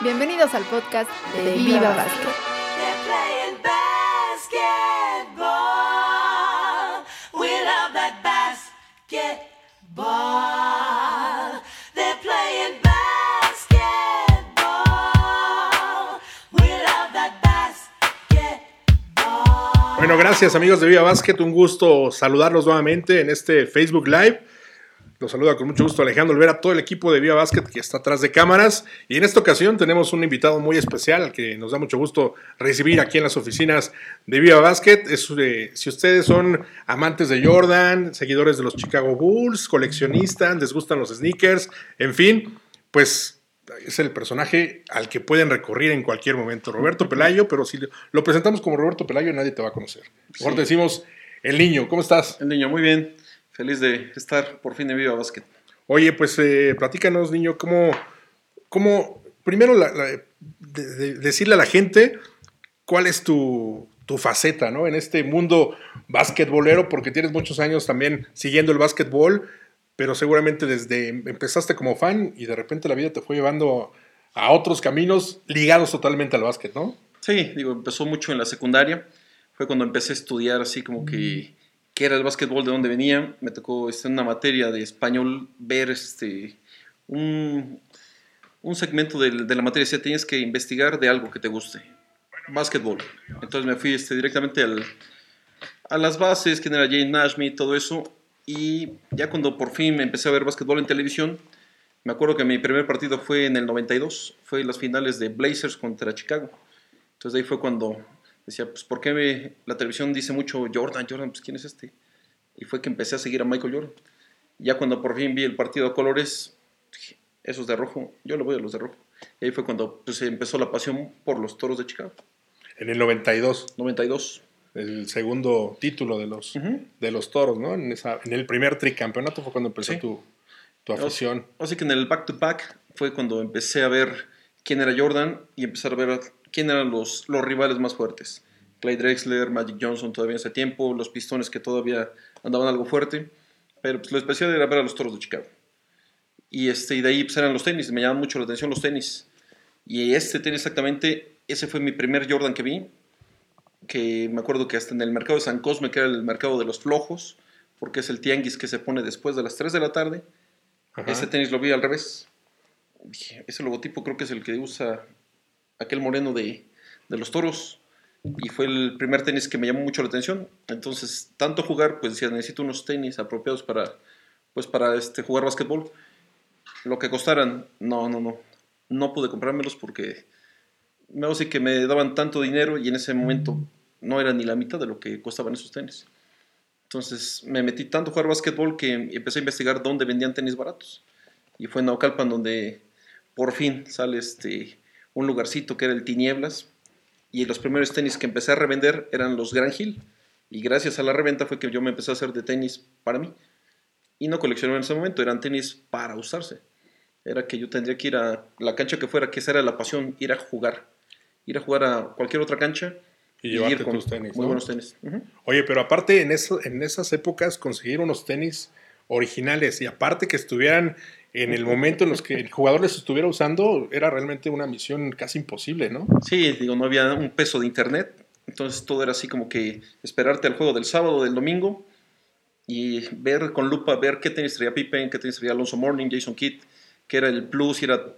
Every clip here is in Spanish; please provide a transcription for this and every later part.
Bienvenidos al podcast de Viva Basket. They're Bueno, gracias amigos de Viva Basket, un gusto saludarlos nuevamente en este Facebook Live. Los saluda con mucho gusto Alejandro Olvera, todo el equipo de Viva Basket que está atrás de cámaras. Y en esta ocasión tenemos un invitado muy especial al que nos da mucho gusto recibir aquí en las oficinas de Viva Basket. Es, eh, si ustedes son amantes de Jordan, seguidores de los Chicago Bulls, coleccionistas, les gustan los sneakers, en fin, pues es el personaje al que pueden recurrir en cualquier momento. Roberto Pelayo, pero si lo presentamos como Roberto Pelayo, nadie te va a conocer. Mejor te decimos el niño. ¿Cómo estás? El niño, muy bien. Feliz de estar por fin en Viva Basket. Oye, pues eh, platícanos, niño, cómo, cómo primero la- la- de- de- decirle a la gente cuál es tu, tu faceta, ¿no? En este mundo basquetbolero, porque tienes muchos años también siguiendo el básquetbol, pero seguramente desde empezaste como fan y de repente la vida te fue llevando a otros caminos ligados totalmente al básquet, ¿no? Sí, digo, empezó mucho en la secundaria. Fue cuando empecé a estudiar así como que qué era el básquetbol, de dónde venía. Me tocó este, en una materia de español ver este, un, un segmento del- de, la materia. Decía, tienes que investigar de algo que te guste. Básquetbol. Entonces me fui este, directamente al, a las bases, quién era Jane Nashmi, todo eso. Y ya cuando por fin me empecé a ver básquetbol en televisión, me acuerdo que mi primer partido fue en el 92, fue las finales de Blazers contra Chicago. Entonces de ahí fue cuando decía, pues ¿por qué me- la televisión dice mucho Jordan, Jordan, pues ¿quién es este? Y fue que empecé a seguir a Michael Jordan. Ya cuando por fin vi el partido a colores, dije, esos de rojo, yo le voy a los de rojo. Y ahí fue cuando pues, empezó la pasión por los toros de Chicago. En el 92, 92. El segundo título de los, Ujú. de los toros, ¿no? En, esa, en el primer tricampeonato fue cuando empezó Sí. tu, tu afición. Así que en el back-to-back fue cuando empecé a ver quién era Jordan y empezar a ver quién eran los, los rivales más fuertes. Clay Drexler, Magic Johnson todavía en ese tiempo, los pistones que todavía andaban algo fuerte. Pero pues, lo especial era ver a los toros de Chicago. Y, este, y de ahí pues, eran los tenis, me llamaban mucho la atención los tenis. Y este tenis exactamente, ese fue mi primer Jordan que vi. Que me acuerdo que hasta en el mercado de San Cosme, que era el mercado de los flojos, porque es el tianguis que se pone después de las 3 de la tarde, Ajá. ese tenis lo vi al revés. Dije, ese logotipo creo que es el que usa aquel moreno de, de los toros. Y fue el primer tenis que me llamó mucho la atención. Entonces, tanto jugar, pues decía, necesito unos tenis apropiados para, pues, para este, jugar básquetbol. Lo que costaran, no, no, no. No pude comprármelos porque me así que me daban tanto dinero y en ese momento no era ni la mitad de lo que costaban esos tenis. Entonces me metí tanto a jugar básquetbol que empecé a investigar dónde vendían tenis baratos. Y fue en Naucalpan donde por fin sale este, un lugarcito que era el Tinieblas. Y los primeros tenis que empecé a revender eran los Grand Hill. Y gracias a la reventa fue que yo me empecé a hacer de tenis para mí. Y no coleccioné en ese momento, eran tenis para usarse. Era que yo tendría que ir a la cancha que fuera, que esa era la pasión, ir a jugar. Ir a jugar a cualquier otra cancha Y llevarte ir con tus tenis, Muy ¿no? buenos tenis. Oye, pero aparte en, eso, en esas épocas conseguir unos tenis originales y aparte que estuvieran en el momento en los que el jugador les estuviera usando, era realmente una misión casi imposible, ¿no? Sí, digo, no había un peso de internet, entonces todo era así como que esperarte al juego del sábado, del domingo y ver con lupa, ver qué tenis traía Pippen, qué tenis traía Alonso Morning, Jason Kidd, que era el plus y era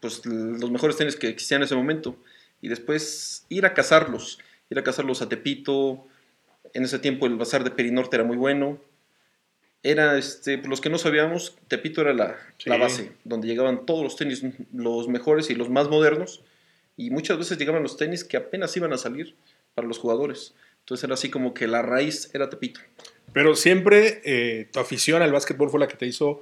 pues los mejores tenis que existían en ese momento y después ir a cazarlos, ir a cazarlos a Tepito, en ese tiempo el bazar de Perinorte era muy bueno. Era, este, pues, los que no sabíamos, Tepito era la, Sí. la base, donde llegaban todos los tenis, los mejores y los más modernos, y muchas veces llegaban los tenis que apenas iban a salir para los jugadores. Entonces era así como que la raíz era Tepito. Pero siempre eh, tu afición al básquetbol fue la que te hizo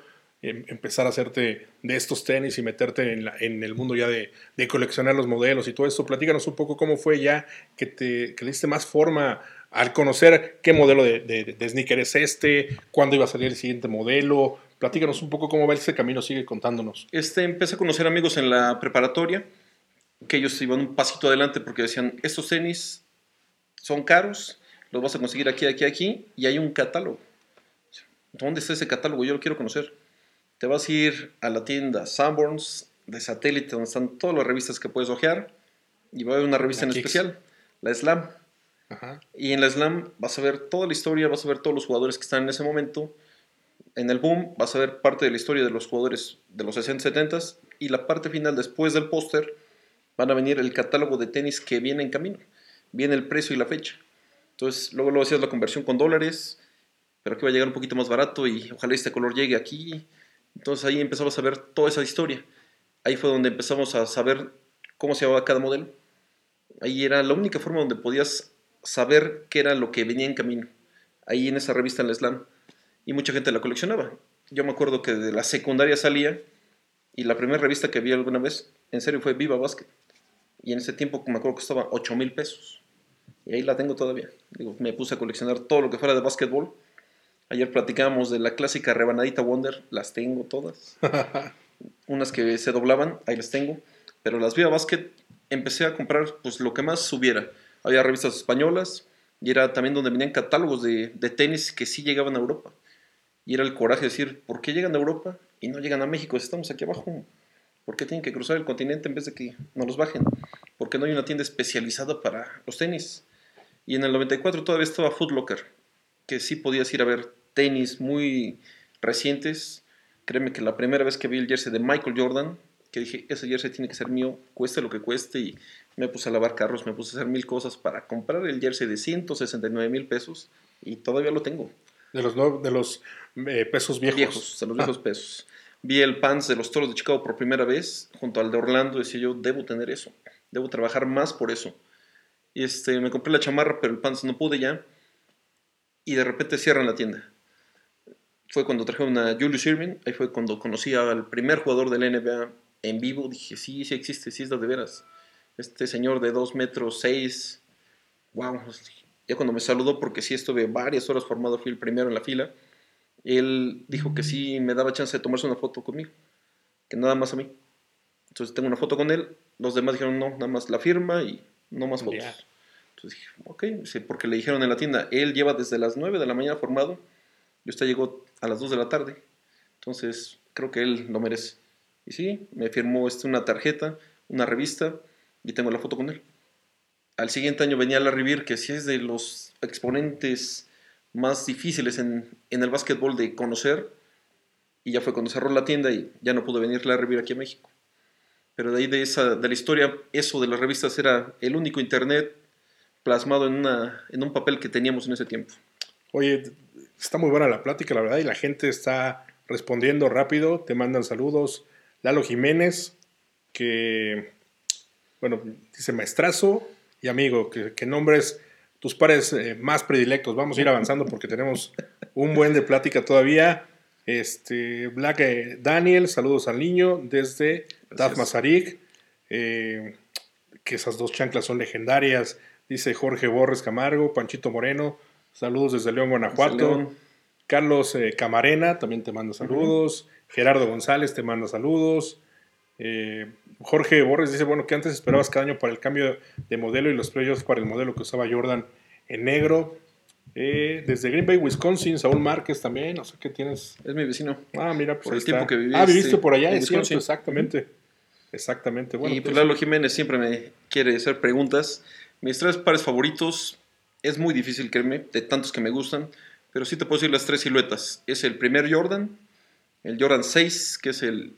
em, empezar a hacerte de estos tenis y meterte en, la- en el mundo ya de, de coleccionar los modelos y todo esto. Platícanos un poco cómo fue ya que te que diste más forma al conocer qué modelo de, de, de sneaker es este, cuándo iba a salir el siguiente modelo. Platícanos un poco cómo va ese camino, sigue contándonos. Este, empecé a conocer amigos en la preparatoria, que ellos iban un pasito adelante porque decían, estos tenis son caros, los vas a conseguir aquí, aquí, aquí, y hay un catálogo. ¿Dónde está ese catálogo? Yo lo quiero conocer. Te vas a ir a la tienda Sanborns de satélite, donde están todas las revistas que puedes ojear. Y va a haber una revista La en Kicks. especial, la Slam. Ajá. Y en la Slam vas a ver toda la historia, vas a ver todos los jugadores que están en ese momento. En el boom vas a ver parte de la historia de los jugadores de los 60, 70 y la parte final después del póster van a venir el catálogo de tenis que viene en camino. Viene el precio y la fecha. Entonces luego luego hacías la conversión con dólares, pero que va a llegar un poquito más barato y ojalá este color llegue aquí. Entonces ahí empezamos a ver toda esa historia. Ahí fue donde empezamos a saber cómo se llamaba cada modelo. Ahí era la única forma donde podías saber qué era lo que venía en camino. Ahí en esa revista en la Slam. Y mucha gente la coleccionaba. Yo me acuerdo que de la secundaria salía y la primera revista que vi alguna vez, en serio, fue Viva Basket. Y en ese tiempo me acuerdo que costaba 8 mil pesos. Y ahí la tengo todavía. Me puse a coleccionar todo lo que fuera de básquetbol. Ayer platicábamos de la clásica rebanadita Wonder. Las tengo todas. Unas que se doblaban, ahí las tengo. Pero las Viva Basket empecé a comprar pues lo que más subiera. Había revistas españolas y era también donde venían catálogos de, de tenis que sí llegaban a Europa. Y era el coraje de decir, ¿por qué llegan a Europa y no llegan a México? Estamos aquí abajo. ¿Por qué tienen que cruzar el continente en vez de que nos los bajen? ¿Por qué no hay una tienda especializada para los tenis? Y en el 94 todavía estaba Foot Locker, que sí podías ir a ver tenis muy recientes. Créeme que la primera vez que vi el jersey de Michael Jordan, que dije, ese jersey tiene que ser mío, cueste lo que cueste, y me puse a lavar carros, me puse a hacer mil cosas para comprar el jersey de 169 mil pesos, y todavía lo tengo. De los, no- de los eh, pesos viejos. Viejos, de los viejos pesos. Vi el pants de los Toros de Chicago por primera vez, junto al de Orlando, decía yo, debo tener eso, debo trabajar más por eso. Y este, me compré la chamarra, pero el pants no pude ya, y de repente cierran la tienda. Fue cuando trajeron a Julius Irving, ahí fue cuando conocí al primer jugador de la NBA en vivo, dije, sí, sí existe, sí es de veras. Este señor de 2 metros 6, wow, ya cuando me saludó, porque sí estuve varias horas formado, fui el primero en la fila, él dijo que sí me daba chance de tomarse una foto conmigo, que nada más a mí. Entonces tengo una foto con él, los demás dijeron no, nada más la firma y no más fotos. Ya. Entonces dije, ok, porque le dijeron en la tienda, él lleva desde las 9 de la mañana formado y usted llegó a las 2 de la tarde. Entonces creo que él lo merece. Y sí, me firmó este, una tarjeta, una revista y tengo la foto con él. Al siguiente año venía Larry Bird, que sí es de los exponentes más difíciles en, en el básquetbol de conocer. Y ya fue cuando cerró la tienda y ya no pudo venir Larry Bird aquí a México. Pero de ahí de, esa, de la historia, eso de las revistas era el único internet plasmado en, una, en un papel que teníamos en ese tiempo. Oye, está muy buena la plática, la verdad, y la gente está respondiendo rápido, te mandan saludos. Lalo Jiménez, que, bueno, dice maestrazo y amigo, que, que nombres tus pares eh, más predilectos. Vamos a ir avanzando porque tenemos un buen de plática todavía. Este, Black eh, Daniel, saludos al niño desde Daf Mazarik. Eh, que esas dos chanclas son legendarias. Dice Jorge Borres Camargo, Panchito Moreno, saludos desde León, Guanajuato. León. Carlos eh, Camarena también te manda saludos. Gerardo González te manda saludos. Eh, Jorge Borges dice, bueno, que antes esperabas cada año para el cambio de modelo y los playoffs para el modelo que usaba Jordan en negro. Eh, desde Green Bay, Wisconsin, Saúl Márquez también, no sé qué tienes. Es mi vecino. Ah, mira, pues Por ahí el tiempo que Ah, viviste este, por allá, en es cierto, Wisconsin. exactamente. Exactamente. Bueno, y pues pues, Lalo Jiménez siempre me quiere hacer preguntas. Mis tres pares favoritos, es muy difícil creerme, de tantos que me gustan, pero sí te puedo decir las tres siluetas. Es el primer Jordan, el Jordan 6, que es el,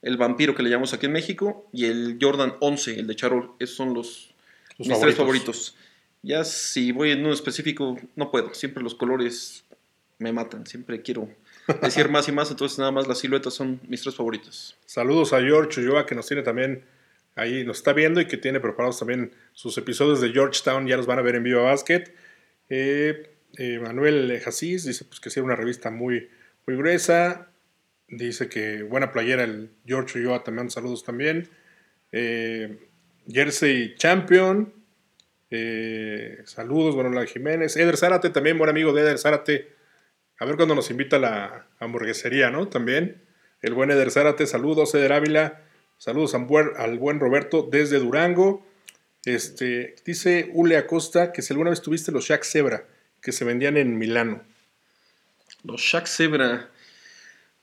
el vampiro que le llamamos aquí en México, y el Jordan 11, el de Charol. Esos son los, mis favoritos. tres favoritos. Ya si voy en uno específico, no puedo. Siempre los colores me matan. Siempre quiero decir más y más, entonces nada más las siluetas son mis tres favoritos. Saludos a George Ulloa que nos tiene también ahí, nos está viendo y que tiene preparados también sus episodios de Georgetown, ya los van a ver en Viva Basket. Eh, eh, Manuel Jasís dice pues, que sí una revista muy, muy gruesa. Dice que buena playera el George Ulloa también, saludos también. Eh, Jersey Champion. saludos, bueno, la Jiménez. Eder Zárate también, buen amigo de Eder Zárate. A ver cuando nos invita a la hamburguesería, ¿no? También. El buen Eder Zárate, saludos, Eder Ávila. Saludos al buen Roberto desde Durango. Este, dice Ule Acosta que si alguna vez tuviste los Shaq Zebra que se vendían en Milano. Los Shaq Zebra.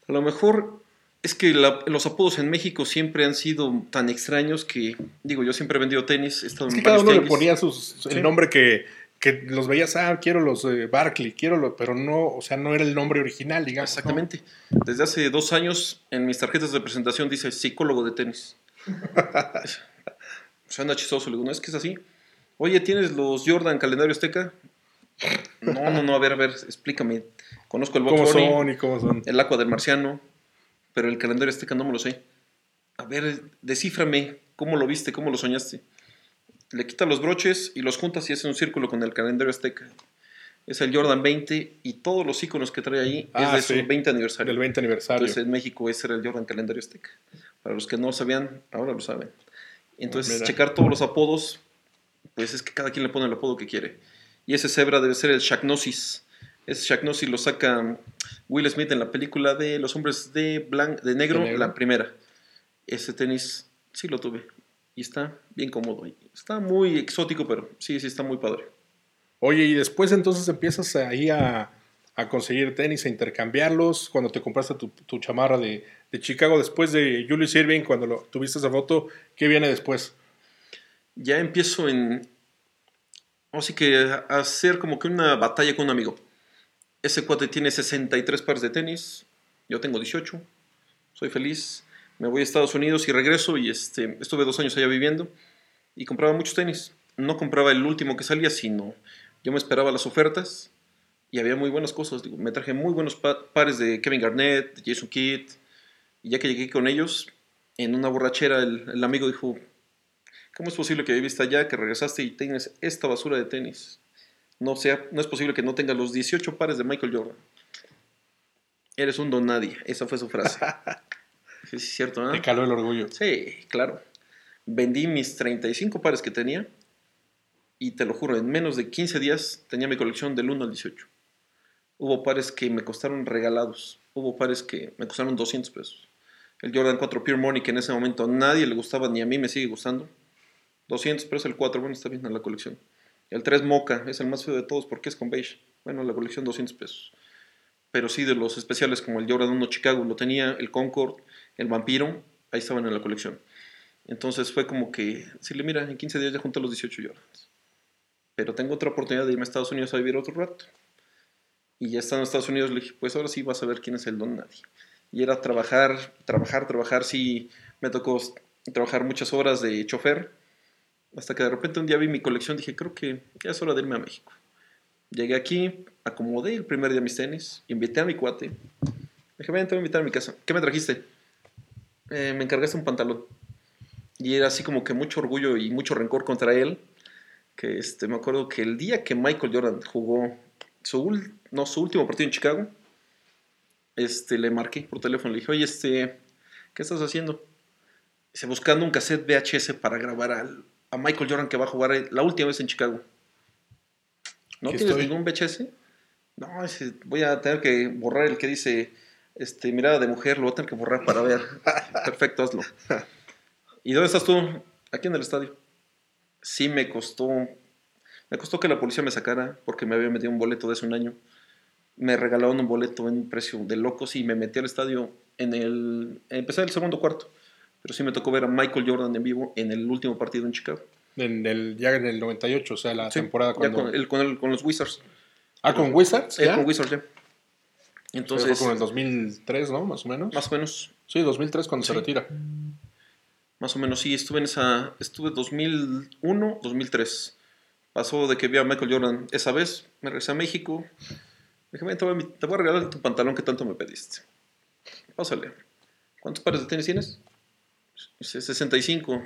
A lo mejor es que la- los apodos en México siempre han sido tan extraños que, digo, yo siempre he vendido tenis, he estado Es en que cada uno le ponía sus, Sí. el nombre que, que los veías, ah, quiero los de Barkley, quiero los, pero no, o sea, no era el nombre original, digamos. ¿no? Exactamente. Desde hace dos años en mis tarjetas de presentación dice psicólogo de tenis. Suena chistoso, le digo, no es que es así. Oye, ¿tienes los Jordan calendario azteca? No, no, no, a ver, a ver, explícame. Conozco el Box ¿Cómo Bunny, son y cómo son? el Aqua del Marciano, pero el calendario azteca no me lo sé. A ver, descíframe, ¿cómo lo viste? ¿Cómo lo soñaste? Le quita los broches y los juntas y hace un círculo con el calendario azteca. Es el Jordan 20 y todos los iconos que trae ahí Ah, es de sí. su 20 aniversario. Del 20 aniversario. Entonces en México ese era el Jordan calendario azteca. Para los que no sabían, ahora lo saben. Entonces, Mira. checar todos los apodos, pues es que cada quien le pone el apodo que quiere. Y ese cebra debe ser el Shaqnosis. Ese Shaqnosis lo saca Will Smith en la película de Los Hombres de, blan- de, negro, De negro. la primera. Ese tenis sí lo tuve. Y está bien cómodo. Está muy exótico, pero sí, sí está muy padre. Oye, y después entonces empiezas ahí a, a conseguir tenis, a intercambiarlos. Cuando te compraste tu, chamarra de, de Chicago, después de Julius Irving, cuando lo, tuviste esa foto, ¿qué viene después? ya empiezo en. Así que a hacer como que una batalla con un amigo. Ese cuate tiene 63 pares de tenis. Yo tengo 18. Soy feliz. Me voy a Estados Unidos y regreso. Y este, estuve dos años allá viviendo. Y compraba muchos tenis. No compraba el último que salía, sino yo me esperaba las ofertas. Y había muy buenas cosas. Digo, me traje muy buenos pa- pares de Kevin Garnett, de Jason Kidd. Y ya que llegué con ellos, en una borrachera, el, el amigo dijo: ¿Cómo es posible que viviste allá, que regresaste y tengas esta basura de tenis? No, sea, no es posible que no tengas los 18 pares de Michael Jordan. Eres un don nadie. Esa fue su frase. sí, sí, es cierto, ¿no? Te caló el orgullo. Sí, claro. Vendí mis 35 pares que tenía y te lo juro, en menos de 15 días tenía mi colección del 1 al 18. Hubo pares que me costaron regalados. Hubo pares que me costaron 200 pesos. El Jordan 4 Pure Money, que en ese momento a nadie le gustaba, ni a mí me sigue gustando. 200 pesos el 4, bueno, está bien en la colección. El 3 Mocha es el más feo de todos porque es con beige. Bueno, la colección 200 pesos. Pero sí, de los especiales como el Jordan 1 Chicago, lo tenía, el Concord, el Vampiro, ahí estaban en la colección. Entonces fue como que, le mira, en 15 días ya junté los 18 Jordans. Pero tengo otra oportunidad de irme a Estados Unidos a vivir otro rato. Y ya estando en Estados Unidos le dije, pues ahora sí vas a ver quién es el don nadie. Y era trabajar, trabajar, trabajar. Sí, me tocó trabajar muchas horas de chofer. Hasta que de repente un día vi mi colección dije, creo que ya es hora de irme a México. Llegué aquí, acomodé el primer día mis tenis, invité a mi cuate. Dije, ven, te voy a invitar a mi casa. ¿Qué me trajiste? "Eh, me encargaste un pantalón. Y era así como que mucho orgullo y mucho rencor contra él. Que este, me acuerdo que el día que Michael Jordan jugó su, no, su último partido en Chicago, este, le marqué por teléfono. Le dije, oye, este, ¿qué estás haciendo? Dice, buscando un cassette VHS para grabar al- a Michael Jordan que va a jugar la última vez en Chicago. ¿No tienes estoy. ningún VHS? No, dice, voy a tener que borrar el que dice este, mirada de mujer, lo voy a tener que borrar para ver. Perfecto, hazlo. ¿Y dónde estás tú? Aquí en el estadio. Sí me costó, me costó que la policía me sacara porque me había metido un boleto de hace un año. Me regalaron un boleto en un precio de locos y me metí al estadio en el, empecé el segundo cuarto. Pero sí me tocó ver a Michael Jordan en vivo en el último partido en Chicago. En el, ya en el 98, o sea, la Sí, temporada ya cuando... con, el- con el- con los Wizards. Ah, con Wizards, ¿ya? con Wizards, ya. Entonces, fue con el 2003, ¿no? Más o menos. más o menos, Sí, 2003 cuando se retira. Más o menos, sí, estuve en esa. Estuve 2001, 2003. Pasó de que vi a Michael Jordan esa vez, me regresé a México. Dije, "Ven, te voy, a, te voy a regalar tu pantalón que tanto me pediste. Pásale. ¿Cuántos pares de tenis tienes? Dice, 65.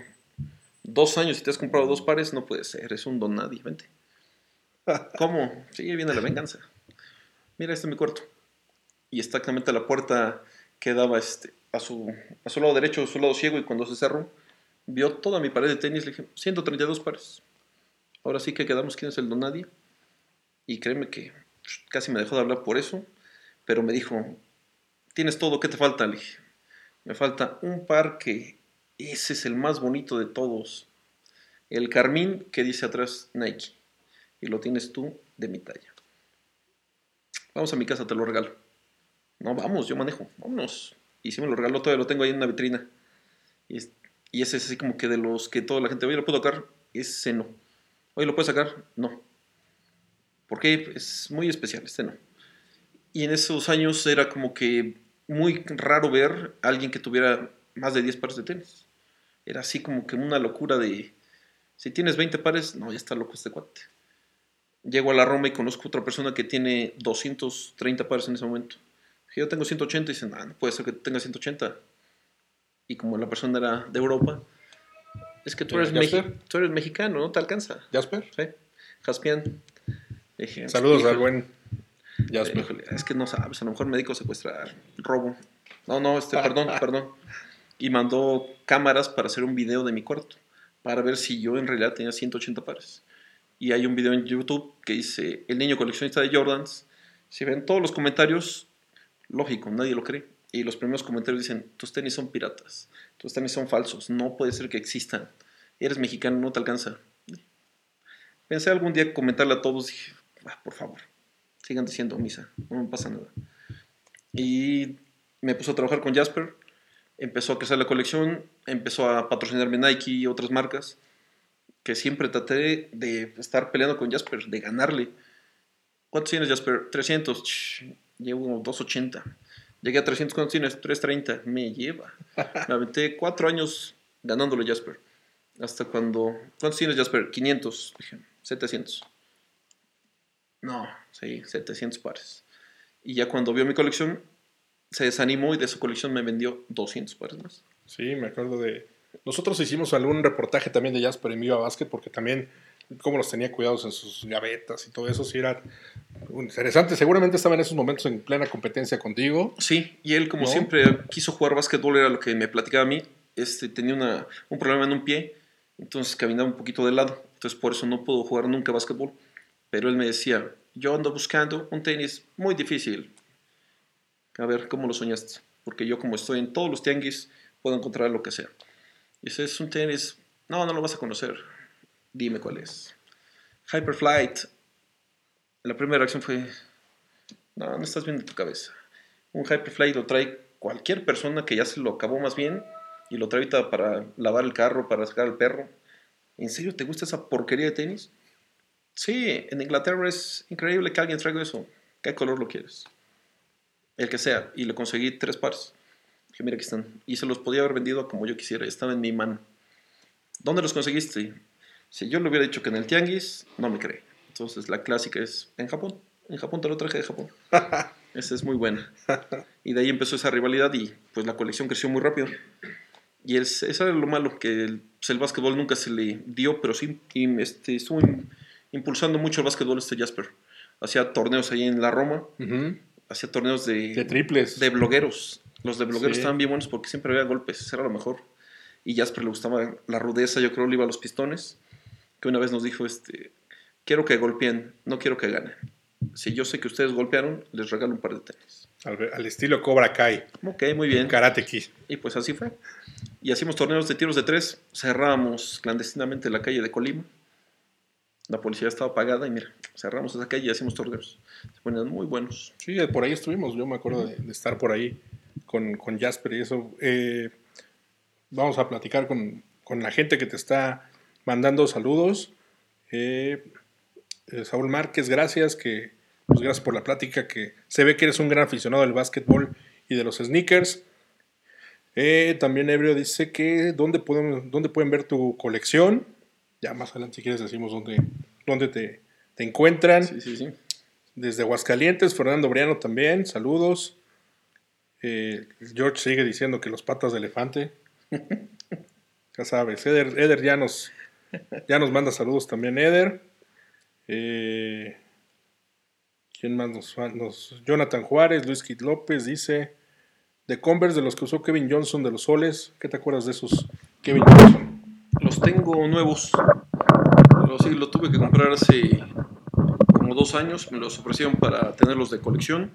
Dos años y te has comprado dos pares, no puede ser, es un don nadie, vente. ¿Cómo? Sí, viene la venganza. Mira, este es mi cuarto. Y exactamente la puerta que daba este, a, su, a su lado derecho, a su lado ciego, y cuando se cerró, vio toda mi pared de tenis, le dije, 132 pares. Ahora sí que quedamos quién es el don. Y créeme que casi me dejó de hablar por eso, pero me dijo, tienes todo, ¿qué te falta? Le dije, me falta un par que ese es el más bonito de todos. El carmín que dice atrás Nike. Y lo tienes tú de mi talla. Vamos a mi casa, te lo regalo. No, vamos, yo manejo, vámonos. Y sí me lo regaló, todavía lo tengo ahí en una vitrina. Y, es- y ese es así como que de los que toda la gente, oye, ¿lo puedo sacar? Ese no. Oye, ¿lo puedes sacar? No. ¿Por qué? Es muy especial, este no. Y en esos años era como que muy raro ver a alguien que tuviera más de 10 pares de tenis. Era así como que una locura de... Si tienes 20 pares, no, ya está loco este cuate. Llego a la Roma y conozco otra persona que tiene 230 pares en ese momento. Yo tengo 180 y dicen, ah, no puede ser que tenga 180. Y como la persona era de Europa, es que tú ¿Ya eres, tú mexicano, no te alcanza. Jasper. Sí, Jaspián. Dije, Saludos al buen eh, Jasper. híjole, es que no sabes, a lo mejor me dedico a secuestrar, robo. No, no, este, perdón, perdón. Y mandó cámaras para hacer un video de mi cuarto, para ver si yo en realidad tenía 180 pares. Y hay un video en YouTube que dice, el niño coleccionista de Jordans. Si ven todos los comentarios, lógico, nadie lo cree. Y los primeros comentarios dicen, tus tenis son piratas, tus tenis son falsos, no puede ser que existan. Eres mexicano, no te alcanza. Pensé algún día comentarle a todos, dije, "Ah, por favor, sigan diciendo misa, no me pasa nada. Y me puso a trabajar con Jasper, empezó a crecer la colección, empezó a patrocinarme Nike y otras marcas, que siempre traté de estar peleando con Jasper, de ganarle. ¿Cuántos tienes, Jasper? 300. Ch, llevo 280. Llegué a 300. ¿Cuántos tienes? 330. Me lleva. Me aventé cuatro años ganándole Jasper. Hasta cuando... ¿Cuántos tienes, Jasper? 500. Dije, 700. No, sí, 700 pares. Y ya cuando vio mi colección, se desanimó y de su colección me vendió 200 pares más. Sí, me acuerdo de. Nosotros hicimos algún reportaje también de Jasper en Viva Basket porque también cómo los tenía cuidados en sus gavetas y todo eso, sí era interesante. Seguramente estaba en esos momentos en plena competencia contigo. Sí, y él como ¿No? siempre quiso jugar básquetbol, era lo que me platicaba a mí. Este, tenía una, un problema en un pie, entonces caminaba un poquito de lado. Entonces por eso no pudo jugar nunca básquetbol. Pero él me decía, yo ando buscando un tenis muy difícil. A ver, ¿cómo lo soñaste? Porque yo como estoy en todos los tianguis, puedo encontrar lo que sea. Y ese es un tenis, no, no lo vas a conocer. Dime cuál es. Hyperflight. La primera reacción fue, no, no estás bien de tu cabeza. Un Hyperfly lo trae cualquier persona que ya se lo acabó más bien y lo trae ahorita para lavar el carro, para sacar al perro. ¿En serio te gusta esa porquería de tenis? Sí, en Inglaterra es increíble que alguien traiga eso. ¿Qué color lo quieres? El que sea. Y le conseguí tres pares. Mira, aquí están. Y se los podía haber vendido como yo quisiera. Estaba en mi mano. ¿Dónde los conseguiste? Si yo le hubiera dicho que en el tianguis, no me cree. Entonces la clásica es en Japón. En Japón te lo traje de Japón. Esa es muy buena. Y de ahí empezó esa rivalidad y pues la colección creció muy rápido. Y es, eso era lo malo, que el, pues, el básquetbol nunca se le dio, pero sí y, este, estuvo im- impulsando mucho el básquetbol este Jasper. Hacía torneos ahí en la Roma, Ujú. hacía torneos de, De triples. de blogueros. Los de blogueros Sí. estaban bien buenos porque siempre había golpes, era lo mejor. Y Jasper le gustaba la rudeza, yo creo le iba a los pistones. Que una vez nos dijo, este, quiero que golpeen, no quiero que ganen. Si yo sé que ustedes golpearon, les regalo un par de tenis. al, al estilo Cobra Kai. Ok, muy bien. Karate Kid. Y pues así fue. Y hacíamos torneos de tiros de tres. Cerrábamos clandestinamente la calle de Colima. La policía estaba apagada y mira, cerramos esa calle y hacíamos torneos. Se ponían muy buenos. Sí, por ahí estuvimos. Yo me acuerdo de, de estar por ahí con, con Jasper y eso. Eh, vamos a platicar con, con la gente que te está mandando saludos. Eh, eh, Saúl Márquez, gracias. Que, pues gracias por la plática. Que se ve que eres un gran aficionado del básquetbol y de los sneakers. Eh, también Ebrio dice que dónde, podemos, dónde pueden ver tu colección. Ya más adelante, si quieres, decimos dónde, dónde te, te encuentran. Sí, sí, sí. Desde Aguascalientes, Fernando Briano también, saludos. Eh, George sigue diciendo que los patas de elefante. ya sabes, Eder, Eder ya, nos, ya nos manda saludos también, Eder. Eh, ¿Quién más nos, nos- Jonathan Juárez, Luis Kit López dice, de Converse, de los que usó Kevin Johnson de los Soles, ¿qué te acuerdas de esos Kevin Johnson? Los tengo nuevos. Pero sí, tuve que comprar hace como dos años. Me los ofrecieron para tenerlos de colección.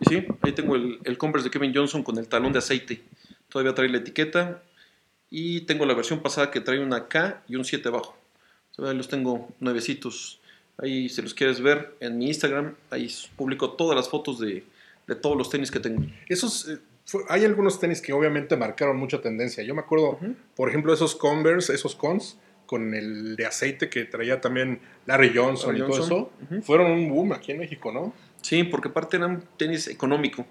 Y sí, ahí tengo el Converse de Kevin Johnson con el talón de aceite. Todavía trae la etiqueta. Y tengo la versión pasada que trae una K y un 7 abajo. Todavía los tengo nuevecitos. Ahí, si los quieres ver en mi Instagram, ahí publico todas las fotos de, de todos los tenis que tengo. Esos, eh, fue- hay algunos tenis que obviamente marcaron mucha tendencia. Yo me acuerdo, por ejemplo, esos Converse, esos cons, con el de aceite que traía también Larry Johnson Larry y todo Johnson, eso, ujú. fueron un boom aquí en México, ¿no? Sí, porque aparte eran tenis económico.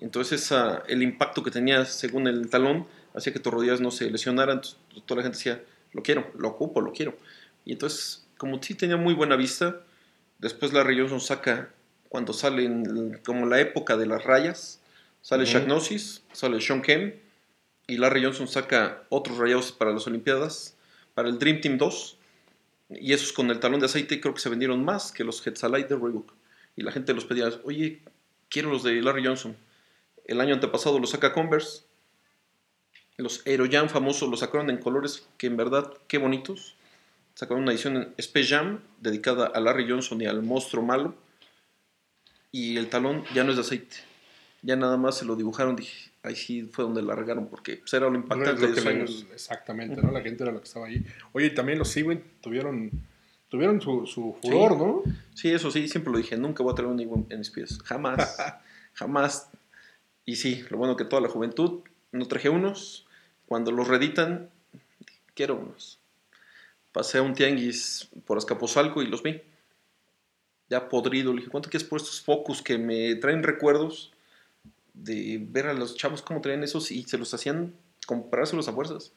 Entonces esa- el impacto que tenía según el talón hacía que tus rodillas no se lesionaran. Toda la gente decía, lo quiero, lo ocupo, lo quiero. Y entonces, como sí tenía muy buena vista, después Larry Johnson saca, cuando sale en como la época de las rayas, sale Ujú. Shaq Gnosis, sale Sean Kemp, y Larry Johnson saca otros rayados para las Olimpiadas, para el Dream Team 2, y esos con el talón de aceite creo que se vendieron más que los Hetzalite de Reebok. Y la gente los pedía, oye, quiero los de Larry Johnson. El año antepasado los saca Converse. Los Aerojam famosos los sacaron en colores que en verdad, qué bonitos. Sacaron una edición en Space Jam dedicada a Larry Johnson y al monstruo malo. Y el talón ya no es de aceite. Ya nada más se lo dibujaron. Dije, ahí sí fue donde la regaron porque pues, era lo No impactante lo de esos años. exactamente, ¿no? La gente era lo que estaba ahí. Oye, y también los Sewin tuvieron, tuvieron su, su furor, Sí. ¿no? Sí, eso sí, siempre lo dije, nunca voy a traer un Ewing en mis pies, jamás, jamás. Y sí, lo bueno que toda la juventud, no traje unos, cuando los reeditan, quiero unos. Pasé a un tianguis por Azcapotzalco y los vi. Ya podrido, le dije, ¿cuánto quieres por estos focus que me traen recuerdos de ver a los chavos cómo traían esos y se los hacían comprárselos a fuerzas?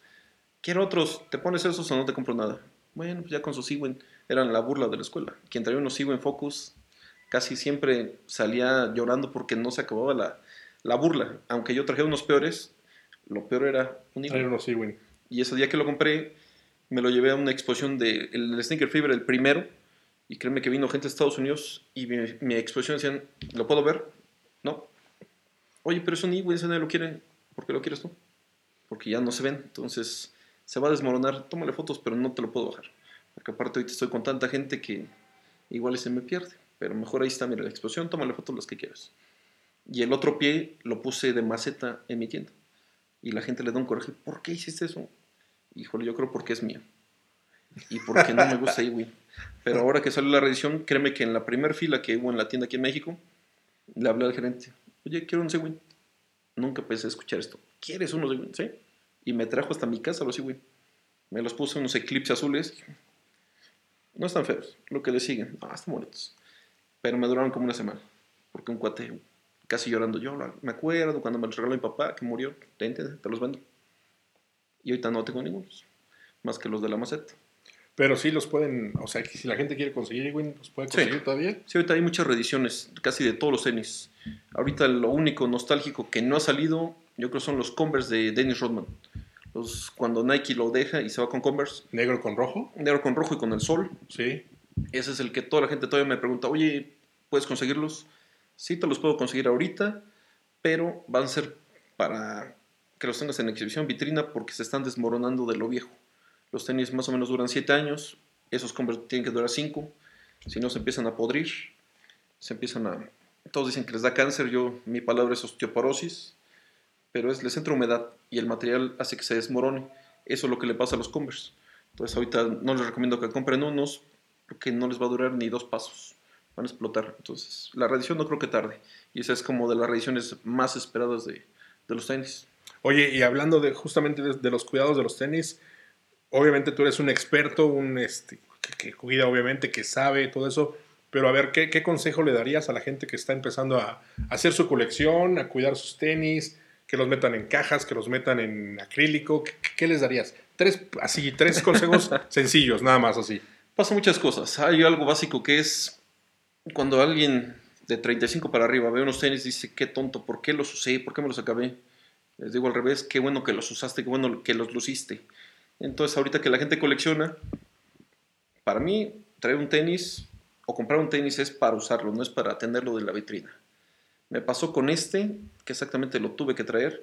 Quiero otros, ¿te pones esos o no te compro nada? Bueno, pues ya con sus Ewing eran la burla de la escuela. Quien traía unos Ewing Focus casi siempre salía llorando porque no se acababa la, la burla. Aunque yo traje unos peores, lo peor era un Ewing. unos Sewin. Y ese día que lo compré, me lo llevé a una exposición del de, el Sneaker Fever, el primero. Y créeme que vino gente de Estados Unidos y mi, mi exposición decían, ¿lo puedo ver? No. Oye, pero es un Ewing, ese nadie lo quiere. ¿Por qué lo quieres tú? Porque ya no se ven. Entonces se va a desmoronar. Tómale fotos, pero no te lo puedo bajar. Porque aparte ahorita estoy con tanta gente que igual se me pierde. Pero mejor ahí está, mira, la exposición, tómale fotos las que quieras. Y el otro pie lo puse de maceta en mi tienda. Y la gente le da un coraje, ¿por qué hiciste eso? Híjole, yo creo porque es mío. Y porque no me gusta Ewing. Pero ahora que sale la reedición, créeme que en la primera fila que hubo en la tienda aquí en México, le hablé al gerente, oye, quiero un Ewing. Nunca pensé escuchar esto. ¿Quieres unos Ewing? Sí. Y me trajo hasta mi casa los Ewing. Me los puse unos eclipses azules. No están feos, lo que le siguen. Ah, están bonitos. Pero me duraron como una semana. Porque un cuate casi llorando. Yo me acuerdo cuando me los regaló mi papá, que murió. Tente, te los vendo. Y ahorita no tengo ninguno. Más que los de la maceta. Pero sí los pueden, o sea, que si la gente quiere conseguir Ewing, los puede Sí. conseguir todavía. Sí, ahorita hay muchas reediciones, casi de todos los tenis. Ahorita lo único nostálgico que no ha salido, yo creo son los Converse de Dennis Rodman. Los, cuando Nike lo deja y se va con Converse, Negro con rojo, negro con rojo y con el sol. sí. Ese es el que toda la gente todavía me pregunta, oye, ¿puedes conseguirlos? Sí, te los puedo conseguir ahorita, pero van a ser para que los tengas en exhibición, vitrina, porque se están desmoronando de lo viejo. Los tenis más o menos duran 7 años, esos Converse tienen que durar 5, si no se empiezan a podrir, se empiezan a... Todos dicen que les da cáncer, yo mi palabra es osteoporosis, pero es, les entra humedad y el material hace que se desmorone. Eso es lo que le pasa a los Converse. Entonces ahorita no les recomiendo que compren unos, porque no les va a durar ni dos pasos, van a explotar. Entonces la reedición no creo que tarde, y esa es como de las reediciones más esperadas de, de los tenis. Oye, y hablando de justamente de, de los cuidados de los tenis, obviamente tú eres un experto, un este, que, que cuida, obviamente, que sabe todo eso. Pero a ver, ¿qué, qué consejo le darías a la gente que está empezando a, a hacer su colección, a cuidar sus tenis, que los metan en cajas, que los metan en acrílico? ¿Qué, qué les darías? Tres, así, tres consejos sencillos, nada más así. Pasan muchas cosas. Hay algo básico que es cuando alguien de 35 para arriba ve unos tenis dice, qué tonto, ¿por qué los usé? ¿Por qué me los acabé? Les digo al revés, qué bueno que los usaste, qué bueno que los luciste. Entonces ahorita que la gente colecciona, para mí traer un tenis o comprar un tenis es para usarlo, no es para tenerlo de la vitrina. Me pasó con este, que exactamente lo tuve que traer.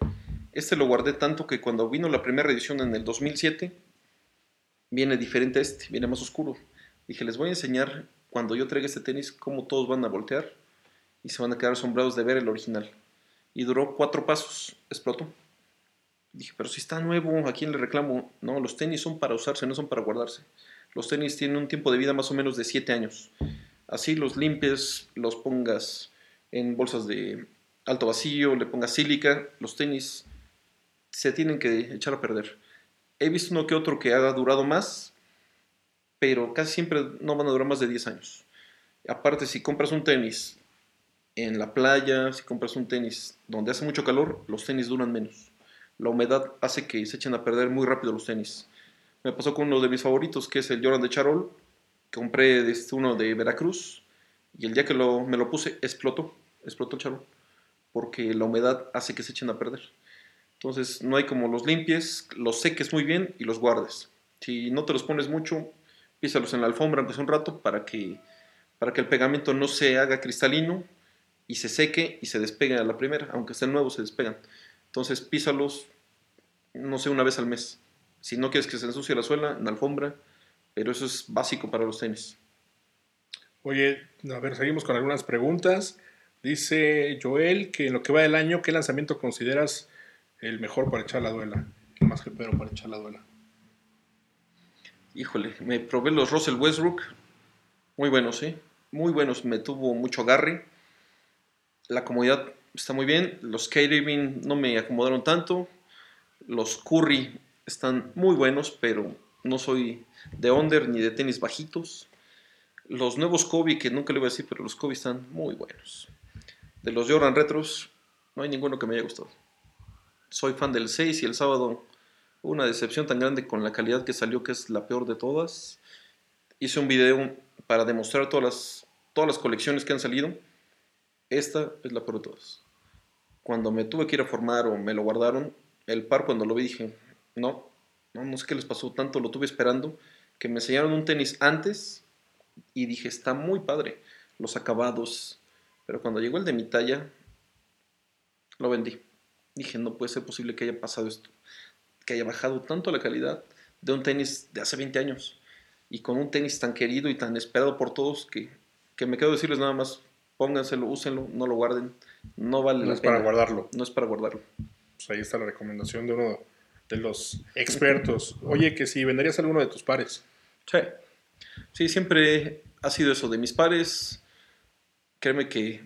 Este lo guardé tanto que cuando vino la primera edición en el 2007, viene diferente a este, viene más oscuro. Dije, les voy a enseñar cuando yo traiga este tenis cómo todos van a voltear y se van a quedar asombrados de ver el original. Y duró cuatro pasos, explotó. Dije, pero si está nuevo, ¿a quién le reclamo? No, los tenis son para usarse, no son para guardarse. Los tenis tienen un tiempo de vida más o menos de siete años. Así los limpies, los pongas en bolsas de alto vacío, le pongas sílica, los tenis se tienen que echar a perder. He visto uno que otro que ha durado más, pero casi siempre no van a durar más de 10 años. Aparte, si compras un tenis en la playa, si compras un tenis donde hace mucho calor, los tenis duran menos. La humedad hace que se echen a perder muy rápido los tenis. Me pasó con uno de mis favoritos, que es el Jordan de Charol. Compré este uno de Veracruz y el día que lo- me lo puse explotó, explotó el Charol, porque la humedad hace que se echen a perder. Entonces no hay como los limpies, los seques muy bien y los guardes. Si no te los pones mucho, písalos en la alfombra aunque sea un rato para que, para que el pegamento no se haga cristalino y se seque y se despegue a la primera, aunque estén nuevos se despegan. Entonces písalos, no sé, una vez al mes. Si no quieres que se ensucie la suela, en la alfombra, pero eso es básico para los tenis. Oye, a ver, seguimos con algunas preguntas. Dice Joel que en lo que va del año, ¿qué lanzamiento consideras el mejor para echar la duela? El más que pero para echar la duela. Híjole, me probé los Russell Westbrook. Muy buenos, ¿sí? Muy buenos. Me tuvo mucho agarre. La comodidad está muy bien. Los K. No me acomodaron tanto. Los Curry están muy buenos, pero no soy de under ni de tenis bajitos. Los nuevos Kobe, que nunca le voy a decir, pero los Kobe están muy buenos. De los Jordan Retros, no hay ninguno que me haya gustado. Soy fan del 6 y el sábado una decepción tan grande con la calidad que salió, que es la peor de todas. Hice un video para demostrar todas las, todas las colecciones que han salido. Esta es la peor de todas. Cuando me tuve que ir a formar o me lo guardaron, el par cuando lo vi dije, no, no, no sé qué les pasó, tanto lo tuve esperando, que me enseñaron un tenis antes y dije, está muy padre, los acabados. Pero cuando llegó el de mi talla, lo vendí. Dije, no puede ser posible que haya pasado esto que haya bajado tanto la calidad de un tenis de hace 20 años y con un tenis tan querido y tan esperado por todos que, que me quedo decirles nada más, pónganselo, úsenlo, no lo guarden, no vale No la es para guardarlo. No es para guardarlo. Pues ahí está la recomendación de uno de los expertos. Oye, que si venderías alguno de tus pares. Sí. Sí, siempre ha sido eso de mis pares. Créeme que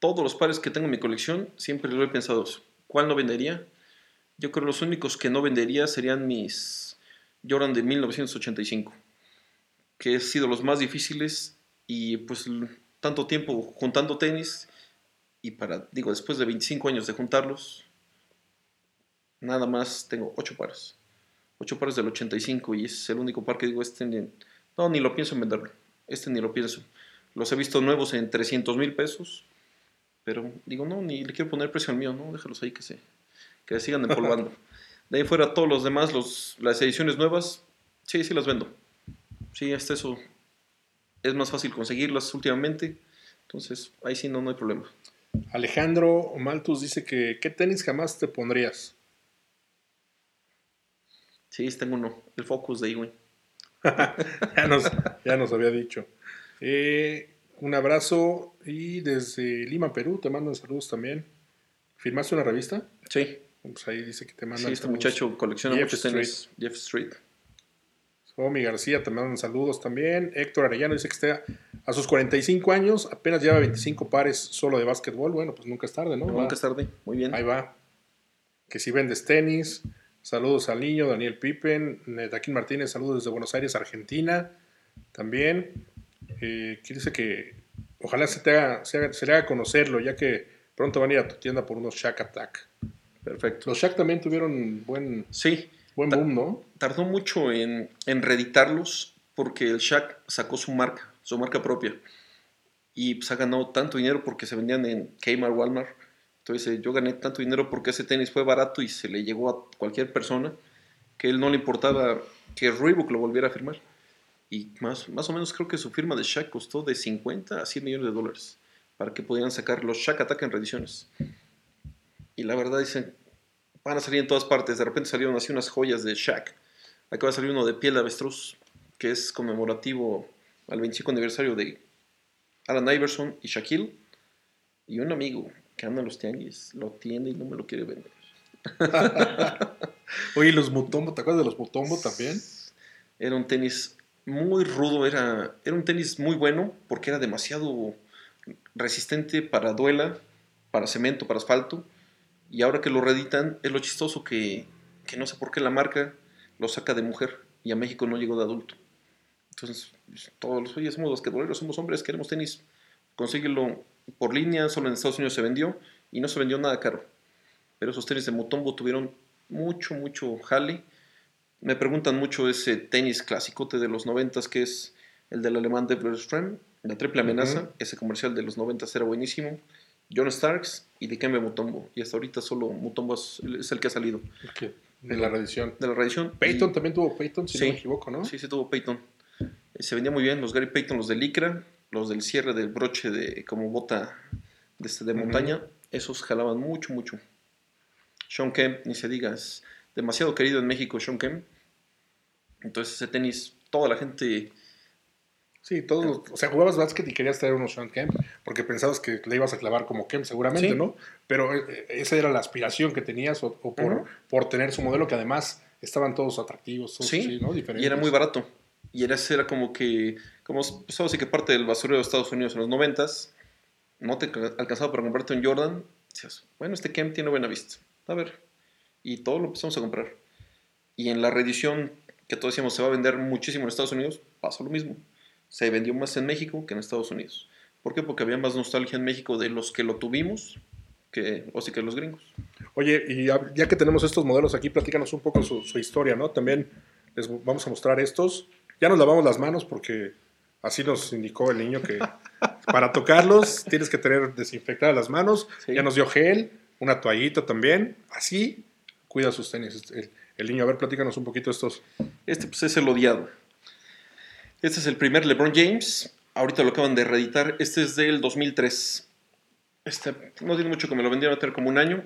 todos los pares que tengo en mi colección siempre lo he pensado. ¿Cuál no vendería? Yo creo los únicos que no vendería serían mis Jordan de 1985, que han sido los más difíciles y pues tanto tiempo juntando tenis y para, digo, después de 25 años de juntarlos, nada más tengo 8 pares. 8 pares del 85 y es el único par que digo, este ni, no, ni lo pienso en venderlo. Este ni lo pienso. Los he visto nuevos en 300 mil pesos, pero digo, no, ni le quiero poner precio al mío, no, déjalos ahí que se, que sigan empolvando. De ahí fuera, todos los demás, los, las ediciones nuevas, sí, sí las vendo. Sí, hasta eso es más fácil conseguirlas últimamente. Entonces, ahí sí no, no hay problema. Alejandro Maltus dice que ¿qué tenis jamás te pondrías? Sí, tengo uno, el Focus de Ewing. ya, nos, ya nos había dicho. Eh, un abrazo y desde Lima, Perú, te mandan saludos también. ¿Firmaste una revista? Sí, Pues ahí dice que te mandan sí, este saludos. muchacho colecciona Jeff muchos tenis. Jeff Street. Omi García te mandan saludos también. Héctor Arellano dice que está a sus 45 años, apenas lleva 25 pares solo de básquetbol. Bueno, pues nunca es tarde, ¿no? Nunca es tarde. Muy bien. Ahí va. Que si vendes tenis. Saludos al niño, Daniel Pippen. Daquín Martínez, saludos desde Buenos Aires, Argentina. También. Eh, que dice que ojalá se, te haga, se, haga- se le haga conocerlo, ya que pronto van a ir a tu tienda por unos Shack Attack. Perfecto. Los Shack también tuvieron buen, Sí, buen boom, ¿no? tardó mucho en, en reeditarlos porque el Shaq sacó su marca, su marca propia. Y pues ha ganado tanto dinero porque se vendían en Kmart, Walmart. Entonces eh, yo gané tanto dinero porque ese tenis fue barato y se le llegó a cualquier persona que él no le importaba que Reebok lo volviera a firmar. Y más, más o menos creo que su firma de Shaq costó de 50 a 100 millones de dólares para que pudieran sacar los Shaq Attack en reediciones. Y la verdad dicen, van a salir en todas partes. De repente salieron así unas joyas de Shaq. Acaba de salir uno de piel de avestruz, que es conmemorativo al 25 aniversario de Alan Iverson y Shaquille. Y un amigo que anda en los tianguis lo tiene y no me lo quiere vender. Oye, los Mutombo, ¿te acuerdas de los Mutombo también? Era un tenis muy rudo, era, era un tenis muy bueno porque era demasiado resistente para duela para cemento, para asfalto. Y ahora que lo reeditan, es lo chistoso que, que no sé por qué la marca lo saca de mujer y a México no llegó de adulto. Entonces, pues, todos los, oye, somos basquetboleros, somos hombres, queremos tenis, consíguelo por línea, solo en Estados Unidos se vendió y no se vendió nada caro. Pero esos tenis de Mutombo tuvieron mucho, mucho jale. Me preguntan mucho ese tenis clasicote de los noventas que es el del alemán Devler Strem, la triple amenaza, ese comercial de los noventas era buenísimo. John Starks y Dikembe Mutombo. Y hasta ahorita solo Mutombo es, es el que ha salido Que- De la reedición. de la reedición. Peyton Y- también tuvo Peyton, si Sí. no me equivoco, ¿no? Sí, sí tuvo Peyton. Eh, Se vendía muy bien los Gary Peyton, los de Licra, los del cierre del broche de como bota de, este, de montaña. Esos jalaban mucho, mucho. Sean Kemp, ni se diga, es demasiado querido en México Sean Kemp. Entonces ese tenis, toda la gente... Sí, todos, o sea, jugabas básquet y querías traer unos Sean Kemp porque pensabas que le ibas a clavar como Kemp seguramente, Sí. ¿no? Pero eh, esa era la aspiración que tenías o, o por, por tener su modelo que además estaban todos atractivos, todos Sí, así, ¿no? Diferentes. Y era muy barato. Y era, era como que, como pues, ahora sí que parte del basurero de Estados Unidos en los noventas, no te ca- alcanzaba para comprarte un Jordan, decías, bueno, este Kemp tiene buena vista, a ver. Y todo lo empezamos a comprar. Y en la reedición, que todos decíamos se va a vender muchísimo en Estados Unidos, pasó lo mismo. Se vendió más en México que en Estados Unidos. ¿Por qué? Porque había más nostalgia en México de los que lo tuvimos que, o sí que los gringos. Oye, y ya, ya que tenemos estos modelos aquí, platícanos un poco su, su historia, ¿no? También les vamos a mostrar estos. Ya nos lavamos las manos porque así nos indicó el niño que para tocarlos tienes que tener desinfectadas las manos. Sí. Ya nos dio gel, una toallita también. Así cuida sus tenis el, el niño. A ver, platícanos un poquito estos. Este pues, es el odiado. Este es el primer LeBron James. Ahorita lo acaban de reeditar. Este es del 2003. Este no tiene mucho que me lo vendieron a tener como un año.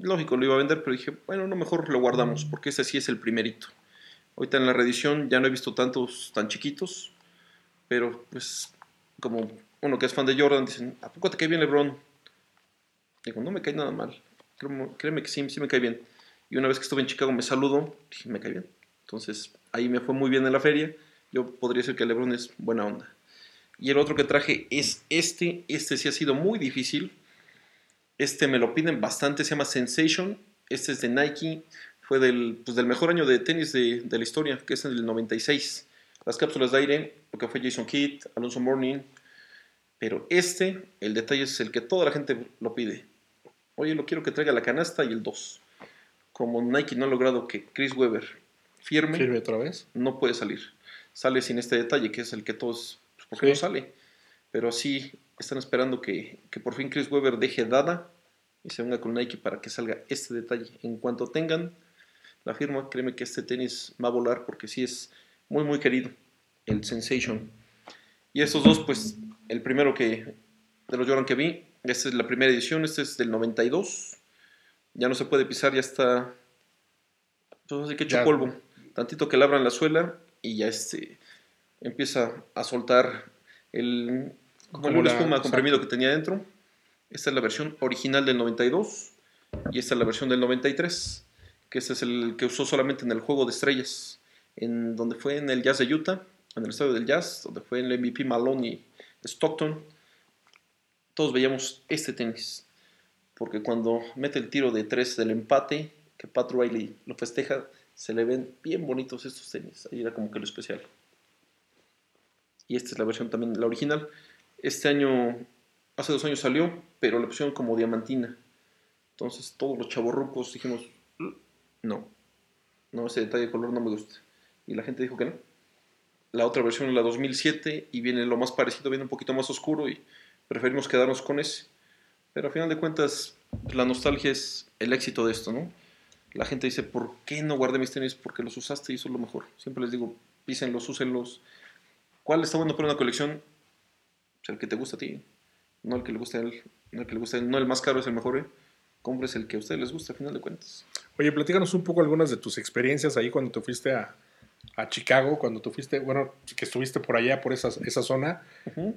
Lógico, lo iba a vender, pero dije, bueno, no, mejor lo guardamos, porque este sí es el primerito. Ahorita en la reedición ya no he visto tantos tan chiquitos, pero pues como uno que es fan de Jordan, dicen, ¿a poco te cae bien LeBron? Digo, no me cae nada mal. Créeme, créeme que sí, sí me cae bien. Y una vez que estuve en Chicago me saludó, dije, me cae bien. Entonces ahí me fue muy bien en la feria. Yo podría decir que LeBron es buena onda. Y el otro que traje es este. Este sí ha sido muy difícil. Este me lo piden bastante, se llama Sensation. Este es de Nike. Fue del, pues, del mejor año de tenis de, de la historia, que es el del 96. Las cápsulas de aire, lo que fue Jason Kidd, Alonso Morning. Pero este, el detalle es el que toda la gente lo pide. Oye, lo quiero que traiga la canasta y el 2. Como Nike no ha logrado que Chris Webber firme, ¿Sirve otra vez? no puede salir. Sale sin este detalle, que es el que todos... Pues, ¿Por qué Sí. no sale? Pero sí, están esperando que, que por fin Chris Webber deje dada y se venga con Nike para que salga este detalle. En cuanto tengan la firma, créeme que este tenis va a volar porque sí es muy, muy querido. El Sensation. Y estos dos, pues, el primero que de los Jordan que vi, esta es la primera edición, este es del 92. Ya no se puede pisar, ya está... Pues así que hecho Ya. polvo. Tantito que labran la suela y ya este empieza a soltar el, como el espuma comprimido que tenía dentro. Esta es la versión original del 92 y esta es la versión del 93, que este es el que usó solamente en el juego de estrellas, en donde fue en el Jazz de Utah, en el estadio del Jazz, donde fue el MVP Malone y Stockton. Todos veíamos este tenis, porque cuando mete el tiro de tres del empate, que Pat Riley lo festeja, se le ven bien bonitos estos tenis. Ahí era como que lo especial. Y esta es la versión también, la original. Este año, hace dos años salió, pero le pusieron como diamantina. Entonces todos los chavorrucos dijimos, "Mm, no, no, ese detalle de color no me gusta. Y la gente dijo que no. La otra versión es la 2007 y viene lo más parecido, viene un poquito más oscuro y preferimos quedarnos con ese. Pero a final de cuentas, la nostalgia es el éxito de esto, ¿no? La gente dice, ¿por qué no guardé mis tenis? Porque los usaste y eso es lo mejor. Siempre les digo, písenlos, úsenlos. ¿Cuál está bueno para una colección? Pues el que te gusta a ti, no el que le gusta a él, no el que le gusta a él, no el más caro es el mejor, ¿eh? Compres el que a ustedes les gusta, a final de cuentas. Oye, platícanos un poco algunas de tus experiencias ahí cuando te fuiste a, a Chicago, cuando tú fuiste, bueno, que estuviste por allá, por esa, esa zona,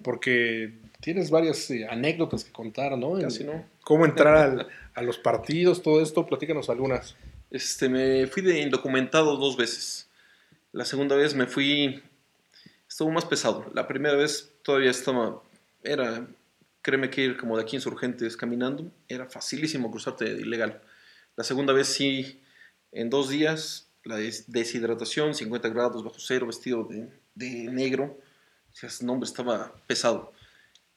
porque tienes varias eh, anécdotas que contar, ¿no? En- Casi no. Cómo entrar al- a los partidos, todo esto, platícanos algunas. Este, me fui de indocumentado dos veces. La segunda vez me fui, estuvo más pesado. La primera vez todavía estaba, era Créeme que ir como de aquí insurgentes caminando era facilísimo cruzarte de ilegal. La segunda vez sí, en dos días, la des- deshidratación, 50 grados bajo cero, vestido de, de negro. Decías, no, hombre, estaba pesado.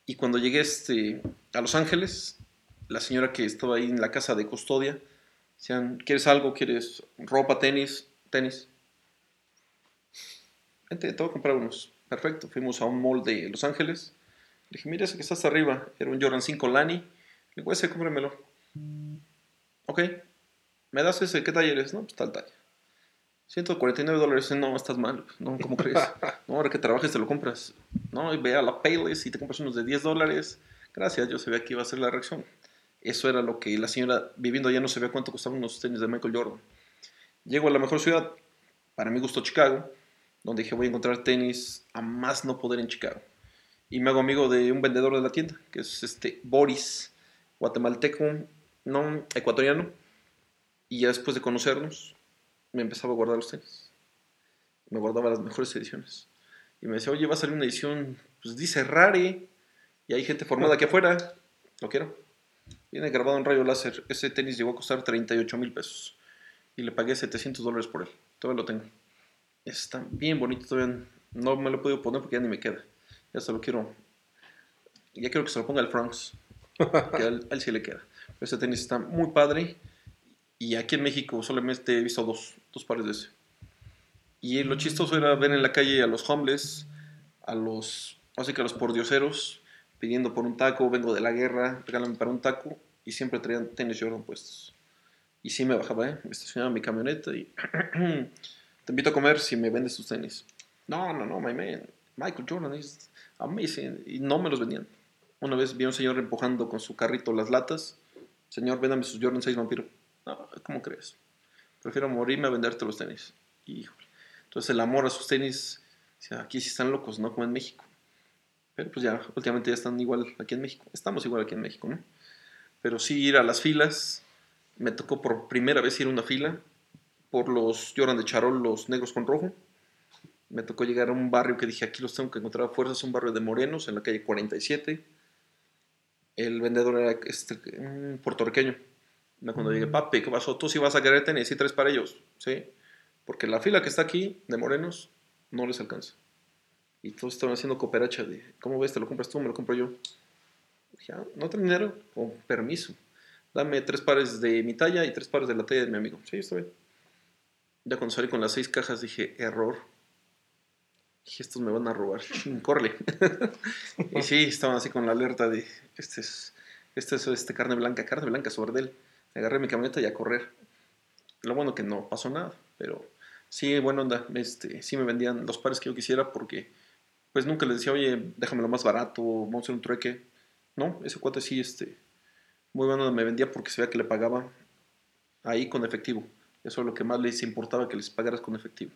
Y cuando llegué este, a Los Ángeles, la señora que estaba ahí en la casa de custodia, decían, ¿quieres algo? ¿Quieres ropa, tenis? Tenis. Vente, te voy a comprar unos. Perfecto. Fuimos a un mall de Los Ángeles. Le dije, mira ese que está hasta arriba. Era un Jordan 5 Lani. Le digo, ese, cómpramelo. Ok. ¿Me das ese? ¿Qué talla eres? No, pues tal talla. 149 dólares. No, estás mal. No, ¿cómo crees? No, ahora que trabajes te lo compras. No, y ve a la Payless y te compras unos de 10 dólares. Gracias, yo sabía que iba a ser la reacción. Eso era lo que la señora viviendo allá no sabía cuánto costaban unos tenis de Michael Jordan. Llego a la mejor ciudad, para mi gusto Chicago, donde dije voy a encontrar tenis a más no poder en Chicago. Y me hago amigo de un vendedor de la tienda, que es este Boris, guatemalteco, no ecuatoriano. Y ya después de conocernos, me empezaba a guardar los tenis. Me guardaba las mejores ediciones. Y me decía, oye, va a salir una edición, pues dice Rare, y hay gente formada aquí afuera, lo quiero. Viene grabado en rayo láser. Ese tenis llegó a costar 38 mil pesos. Y le pagué 700 dólares por él. Todavía lo tengo. Está bien bonito. Todavía no me lo he podido poner porque ya ni me queda. Ya se lo quiero. Ya quiero que se lo ponga el Franks. Que a él, a él sí le queda. Pero ese tenis está muy padre. Y aquí en México solamente he visto dos, dos pares de ese. Y lo chistoso era ver en la calle a los homeless, a los, así que a los pordioseros, pidiendo por un taco, vengo de la guerra, regálame para un taco, y siempre traían tenis Jordan puestos. Y sí me bajaba, ¿eh? Me estacionaba mi camioneta y te invito a comer si me vendes tus tenis. No, no, no, my man, Michael Jordan is amazing. Y no me los vendían. Una vez vi a un señor empujando con su carrito las latas. Señor, véndame sus Jordan 6 vampiro. No, ¿cómo crees? Prefiero morirme a venderte los tenis. Híjole. Entonces el amor a sus tenis, aquí sí están locos, no como en México. Pero pues ya, últimamente ya están igual aquí en México. Estamos igual aquí en México, ¿no? Pero sí ir a las filas. Me tocó por primera vez ir a una fila por los Jordan de Charol, los negros con rojo. Me tocó llegar a un barrio que dije, aquí los tengo que encontrar a fuerzas, un barrio de morenos en la calle 47. El vendedor era este, un puertorriqueño. Cuando llegué, papi, ¿qué pasó? Tú sí vas a querer tenis y tres para ellos, ¿sí? Porque la fila que está aquí de morenos no les alcanza. Y todos estaban haciendo cooperacha de, ¿cómo ves? ¿Te lo compras tú? ¿Me lo compro yo? Dije, ah, ¿no tengo dinero? Con permiso. Dame tres pares de mi talla y tres pares de la talla de mi amigo. Sí, está bien. Ya cuando salí con las seis cajas dije, error. Dije, estos me van a robar. Córrele. y sí, estaban así con la alerta de, este es, este es este carne blanca, carne blanca, Sobardel. Agarré mi camioneta y a correr. Lo bueno que no pasó nada, pero sí, buena onda. Este, sí me vendían los pares que yo quisiera porque pues nunca les decía, oye, déjamelo más barato, vamos a hacer un trueque. No, ese cuate sí, este, muy bueno me vendía porque se que le pagaba ahí con efectivo. Eso es lo que más les importaba, que les pagaras con efectivo.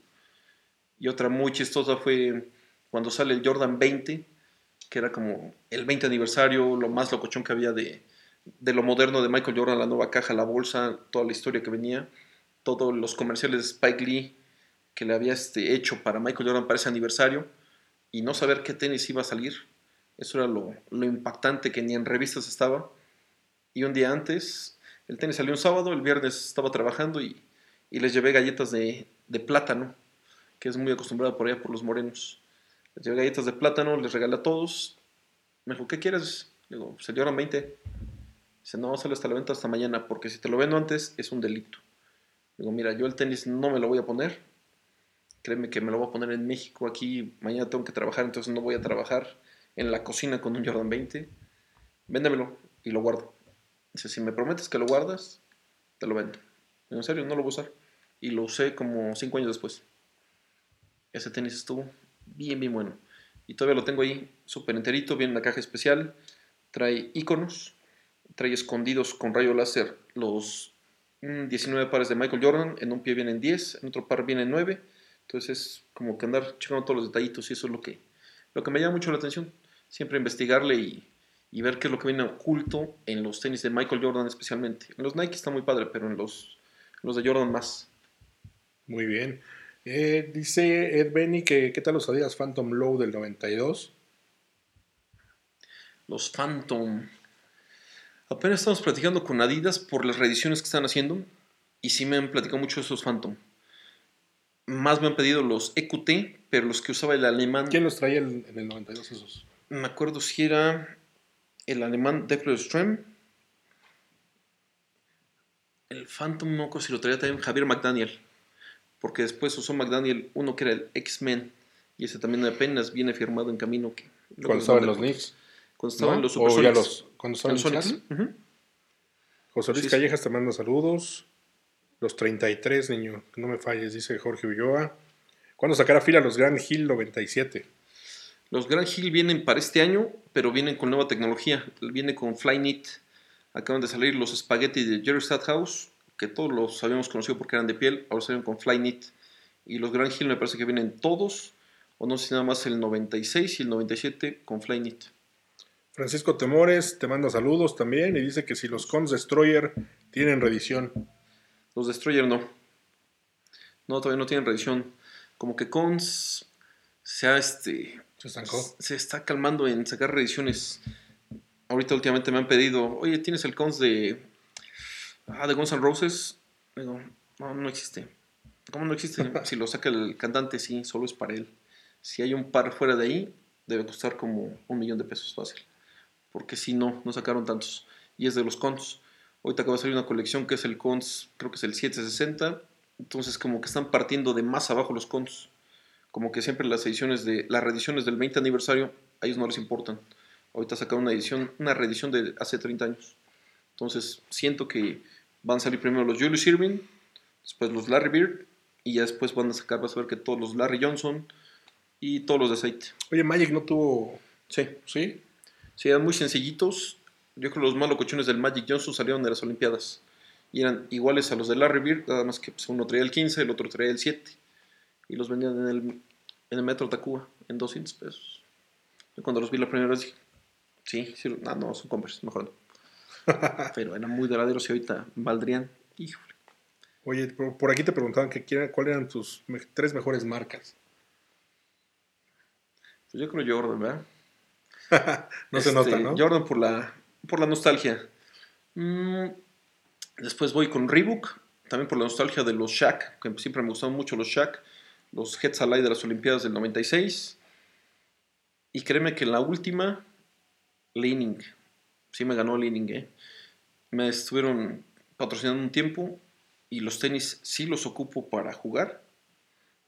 Y otra muy chistosa fue cuando sale el Jordan 20, que era como el 20 aniversario, lo más locochón que había de, de lo moderno de Michael Jordan, la nueva caja, la bolsa, toda la historia que venía, todos los comerciales de Spike Lee que le había este, hecho para Michael Jordan para ese aniversario y no saber qué tenis iba a salir. Eso era lo, lo impactante que ni en revistas estaba. Y un día antes, el tenis salió un sábado, el viernes estaba trabajando y, y les llevé galletas de, de plátano, que es muy acostumbrado por allá por los morenos. Les llevé galletas de plátano, les regalé a todos. Me dijo, ¿qué quieres? Le digo, se dieron 20. Dice, no, sale hasta la venta hasta mañana, porque si te lo vendo antes es un delito. Digo, mira, yo el tenis no me lo voy a poner. Créeme que me lo voy a poner en México. Aquí mañana tengo que trabajar, entonces no voy a trabajar en la cocina con un Jordan 20. Véndemelo y lo guardo. Dice, si me prometes que lo guardas, te lo vendo. En serio, no lo voy a usar. Y lo usé como 5 años después. Ese tenis estuvo bien, bien bueno. Y todavía lo tengo ahí, súper enterito, viene en la caja especial. Trae iconos, trae escondidos con rayo láser los mm, 19 pares de Michael Jordan. En un pie vienen 10, en otro par vienen 9. Entonces es como que andar checando todos los detallitos y eso es lo que, lo que me llama mucho la atención. Siempre investigarle y, y ver qué es lo que viene oculto en los tenis de Michael Jordan especialmente. En los Nike está muy padre, pero en los, los de Jordan más. Muy bien. Eh, dice Ed Benny que qué tal los Adidas Phantom Low del 92. Los Phantom. Apenas estamos platicando con Adidas por las reediciones que están haciendo. Y sí me han platicado mucho de esos Phantom. Más me han pedido los EQT, pero los que usaba el alemán. ¿Quién los traía en, el 92 esos? Me acuerdo si era el alemán Declan Strem. El Phantom, acuerdo si lo traía también Javier McDaniel. Porque después usó McDaniel uno que era el X-Men. Y ese también apenas viene firmado en camino. Que, Cuando estaban los Knicks. Cuando estaban ¿no? los O ya Supersonics. los, cuando estaban Los Sonics. José Luis sí. Callejas te manda saludos. Los 33, niño, no me falles, dice Jorge Ulloa. ¿Cuándo sacará fila los Grand Hill 97? Los Grand Hill vienen para este año, pero vienen con nueva tecnología. Viene con Flyknit. Acaban de salir los Spaghetti de Jerry Stadhouse, que todos los habíamos conocido porque eran de piel. Ahora salieron con Flyknit. Y los Grand Hill me parece que vienen todos, o no sé si nada más el 96 y el 97 con Flyknit. Francisco Temores te manda saludos también y dice que si los Cons Destroyer tienen reedición. Los Destroyer no. No, todavía no tienen reedición. Como que Cons se ha este, Se estancó. se está calmando en sacar reediciones. Ahorita últimamente me han pedido, oye, ¿tienes el cons de, ah, de Guns N' Roses? Digo, no, no existe. ¿Cómo no existe? si lo saca el cantante, sí, solo es para él. Si hay un par fuera de ahí, debe costar como un millón de pesos fácil. Porque si no, no sacaron tantos. Y es de los cons. Ahorita acaba de salir una colección que es el cons, creo que es el 760. Entonces como que están partiendo de más abajo los cons. Como que siempre las ediciones de las reediciones del 20 aniversario a ellos no les importan. Ahorita sacaron una edición, una reedición de hace 30 años. Entonces siento que van a salir primero los Julius Irving, después los Larry Bird y ya después van a sacar, vas a ver que todos los Larry Johnson y todos los de aceite. Oye, Magic no tuvo. Sí, ¿Sí? sí, eran muy sencillitos. Yo creo que los más locochones del Magic Johnson salieron de las Olimpiadas. Y eran iguales a los de Larry Bird, nada más que pues, uno traía el 15, el otro traía el 7. Y los vendían en el, en el Metro Tacuba en 200 pesos. Yo cuando los vi la primera vez dije, sí, sí, no, no, son Converse, mejor no. Pero eran muy duraderos y ahorita valdrían, híjole. Oye, por, aquí te preguntaban que cuáles eran tus tres mejores marcas. Pues yo creo Jordan, ¿verdad? No se Este, nota, ¿no? Jordan por la, por la nostalgia. Mm, después voy con Reebok, también por la nostalgia de los Shaq, que siempre me gustaron mucho los Shaq, los Heads Alive de las Olimpiadas del 96. Y créeme que la última, Leaning. Sí me ganó Leaning, ¿eh? Me estuvieron patrocinando un tiempo y los tenis sí los ocupo para jugar.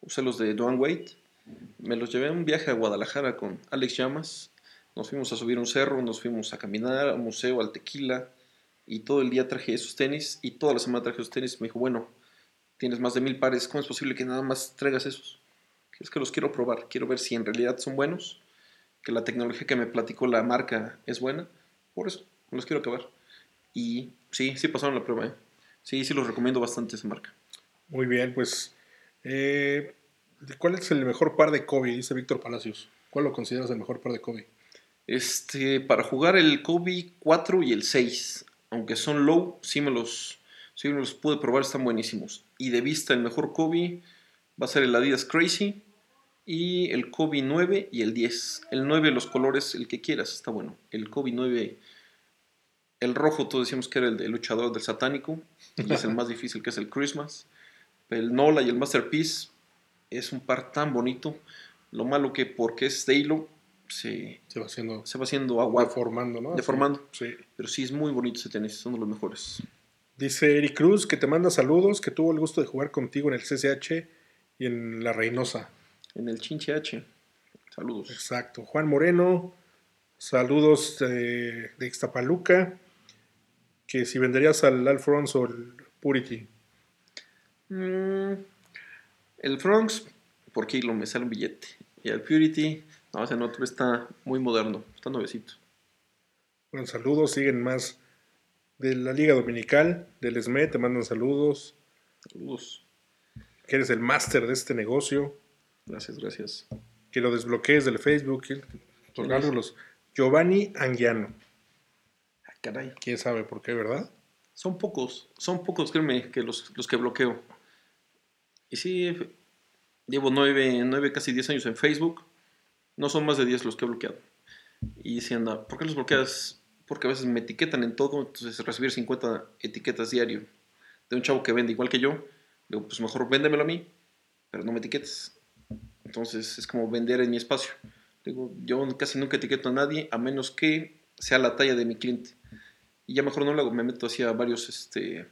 Usé los de Dwayne Wade. Me los llevé a un viaje a Guadalajara con Alex Llamas. Nos fuimos a subir un cerro, nos fuimos a caminar al museo, al tequila. Y todo el día traje esos tenis y toda la semana traje esos tenis. Me dijo, bueno, tienes más de mil pares, ¿cómo es posible que nada más traigas esos? Es que los quiero probar, quiero ver si en realidad son buenos, que la tecnología que me platicó la marca es buena. Por eso, los quiero acabar. Y sí, sí pasaron la prueba, ¿eh? Sí, sí los recomiendo bastante esa marca. Muy bien, pues. eh, ¿Cuál es el mejor par de Kobe? Dice Víctor Palacios. ¿Cuál lo consideras el mejor par de Kobe? Este, para jugar el Kobe 4 y el 6, aunque son low, sí me los, sí me los pude probar, están buenísimos. Y de vista, el mejor Kobe va a ser el Adidas Crazy y el Kobe 9 y el 10. El 9, los colores, el que quieras, está bueno. El Kobe 9, el rojo, todos decíamos que era el de luchador del satánico, y es el más difícil, que es el Christmas. El Nola y el Masterpiece es un par tan bonito. Lo malo que porque es Daylo, se, Se va haciendo. se va haciendo agua. Deformando, ¿no? Deformando. Sí. Pero sí es muy bonito ese tenis, son de los mejores. Dice Eric Cruz que te manda saludos, que tuvo el gusto de jugar contigo en el CCH y en la Reynosa. En el Chinche H. Saludos. Exacto. Juan Moreno, saludos de, de Ixtapaluca. Que si venderías al Alfonso o el Purity. Mm, el Fronx, por kilo me sale un billete. Y el Purity, no, ese no, está muy moderno, está nuevecito. Bueno, saludos, siguen más de la Liga Dominical, del SME, te mandan saludos. Saludos. Que eres el máster de este negocio. Gracias, gracias. Que lo desbloquees del Facebook. otorgárselos. Giovanni Anguiano. Ah, caray. ¿Quién sabe por qué, verdad? Son pocos, son pocos, créeme, que los, los que bloqueo. Y sí, llevo nueve, nueve, casi diez años en Facebook. No son más de diez los que he bloqueado. Y decían, "Ah, ¿por qué los bloqueas? Porque a veces me etiquetan en todo, entonces recibir 50 etiquetas diario de un chavo que vende igual que yo, digo, pues mejor véndemelo a mí, pero no me etiquetes. Entonces es como vender en mi espacio. Digo, yo casi nunca etiqueto a nadie a menos que sea la talla de mi cliente. Y ya mejor no lo hago, me meto así a varios, este,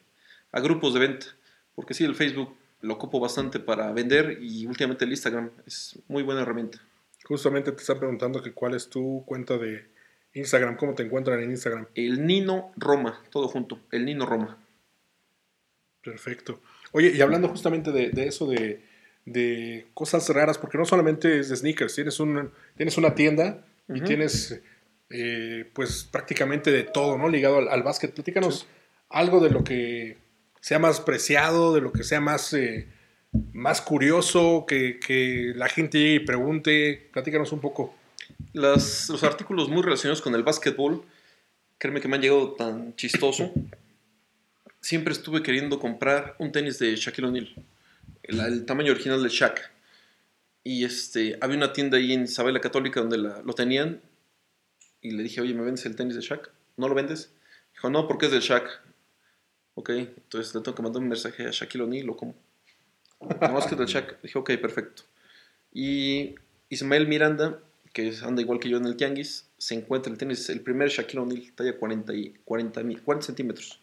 a grupos de venta. Porque sí, el Facebook lo ocupo bastante para vender y últimamente el Instagram es muy buena herramienta. Justamente te están preguntando que cuál es tu cuenta de Instagram, cómo te encuentran en Instagram. El Nino Roma, todo junto, el Nino Roma. Perfecto. Oye, y hablando justamente de, de eso de, de cosas raras, porque no solamente es de sneakers, tienes, un, tienes una tienda y tienes eh, pues prácticamente de todo, ¿no? Ligado al, al básquet. Platícanos algo de lo que sea más preciado, de lo que sea más, eh, más curioso, que, que la gente llegue y pregunte. Platícanos un poco. Las- los artículos muy relacionados con el básquetbol, créeme que me han llegado tan chistoso. Siempre estuve queriendo comprar un tenis de Shaquille O'Neal, el, tamaño original de Shaq. Y este, había una tienda ahí en Isabel Católica donde lo tenían. Y le dije, oye, ¿me vendes el tenis de Shaq? ¿No lo vendes? Dijo, no, porque es del Shaq. Ok, entonces le tengo que mandar un mensaje a Shaquille O'Neal o cómo. Es que Shaq. Dije, ok, perfecto. Y Ismael Miranda, que anda igual que yo en el Tianguis, se encuentra el tenis, el primer Shaquille O'Neal, talla 40, y 40, mi- 40 centímetros.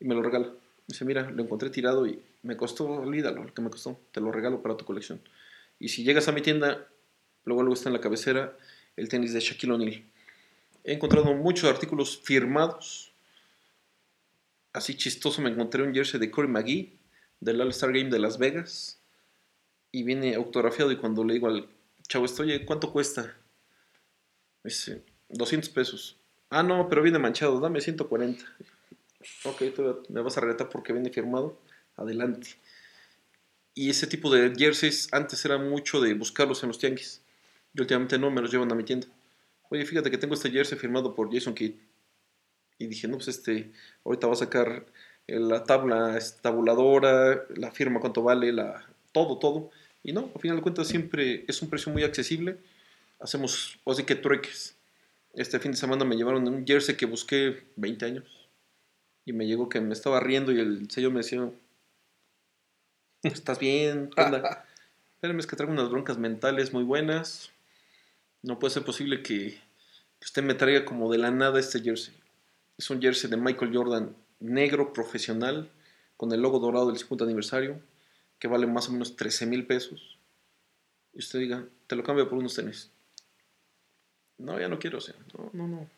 Y me lo regala. Dice, mira, lo encontré tirado y me costó, olvídalo, lo que me costó, te lo regalo para tu colección. Y si llegas a mi tienda, luego luego está en la cabecera el tenis de Shaquille O'Neal. He encontrado muchos artículos firmados. Así chistoso me encontré un jersey de Corey McGee del All-Star Game de Las Vegas. Y viene autografiado y cuando le digo al chavo, esto, oye, ¿cuánto cuesta? Dice, 200 pesos. Ah, no, pero viene manchado, dame 140. Ok, me vas a regatar porque viene firmado. Adelante. Y ese tipo de jerseys antes era mucho de buscarlos en los tianguis. Y últimamente no, me los llevan a mi tienda. Oye, fíjate que tengo este jersey firmado por Jason Kidd. Y dije, no, pues este, ahorita va a sacar la tabla es tabuladora, la firma cuánto vale, la, todo, todo. Y no, al final de cuentas siempre es un precio muy accesible. Hacemos, así que trueques. Este fin de semana me llevaron un jersey que busqué 20 años. Y me llegó que me estaba riendo y el sello me decía, ¿estás bien? ¿Qué onda? Espérame, es que traigo unas broncas mentales muy buenas. No puede ser posible que, que usted me traiga como de la nada este jersey. Es un jersey de Michael Jordan negro profesional con el logo dorado del 50 aniversario que vale más o menos 13 mil pesos. Y usted diga, te lo cambio por unos tenis. No, ya no quiero, o sea, no, no, no.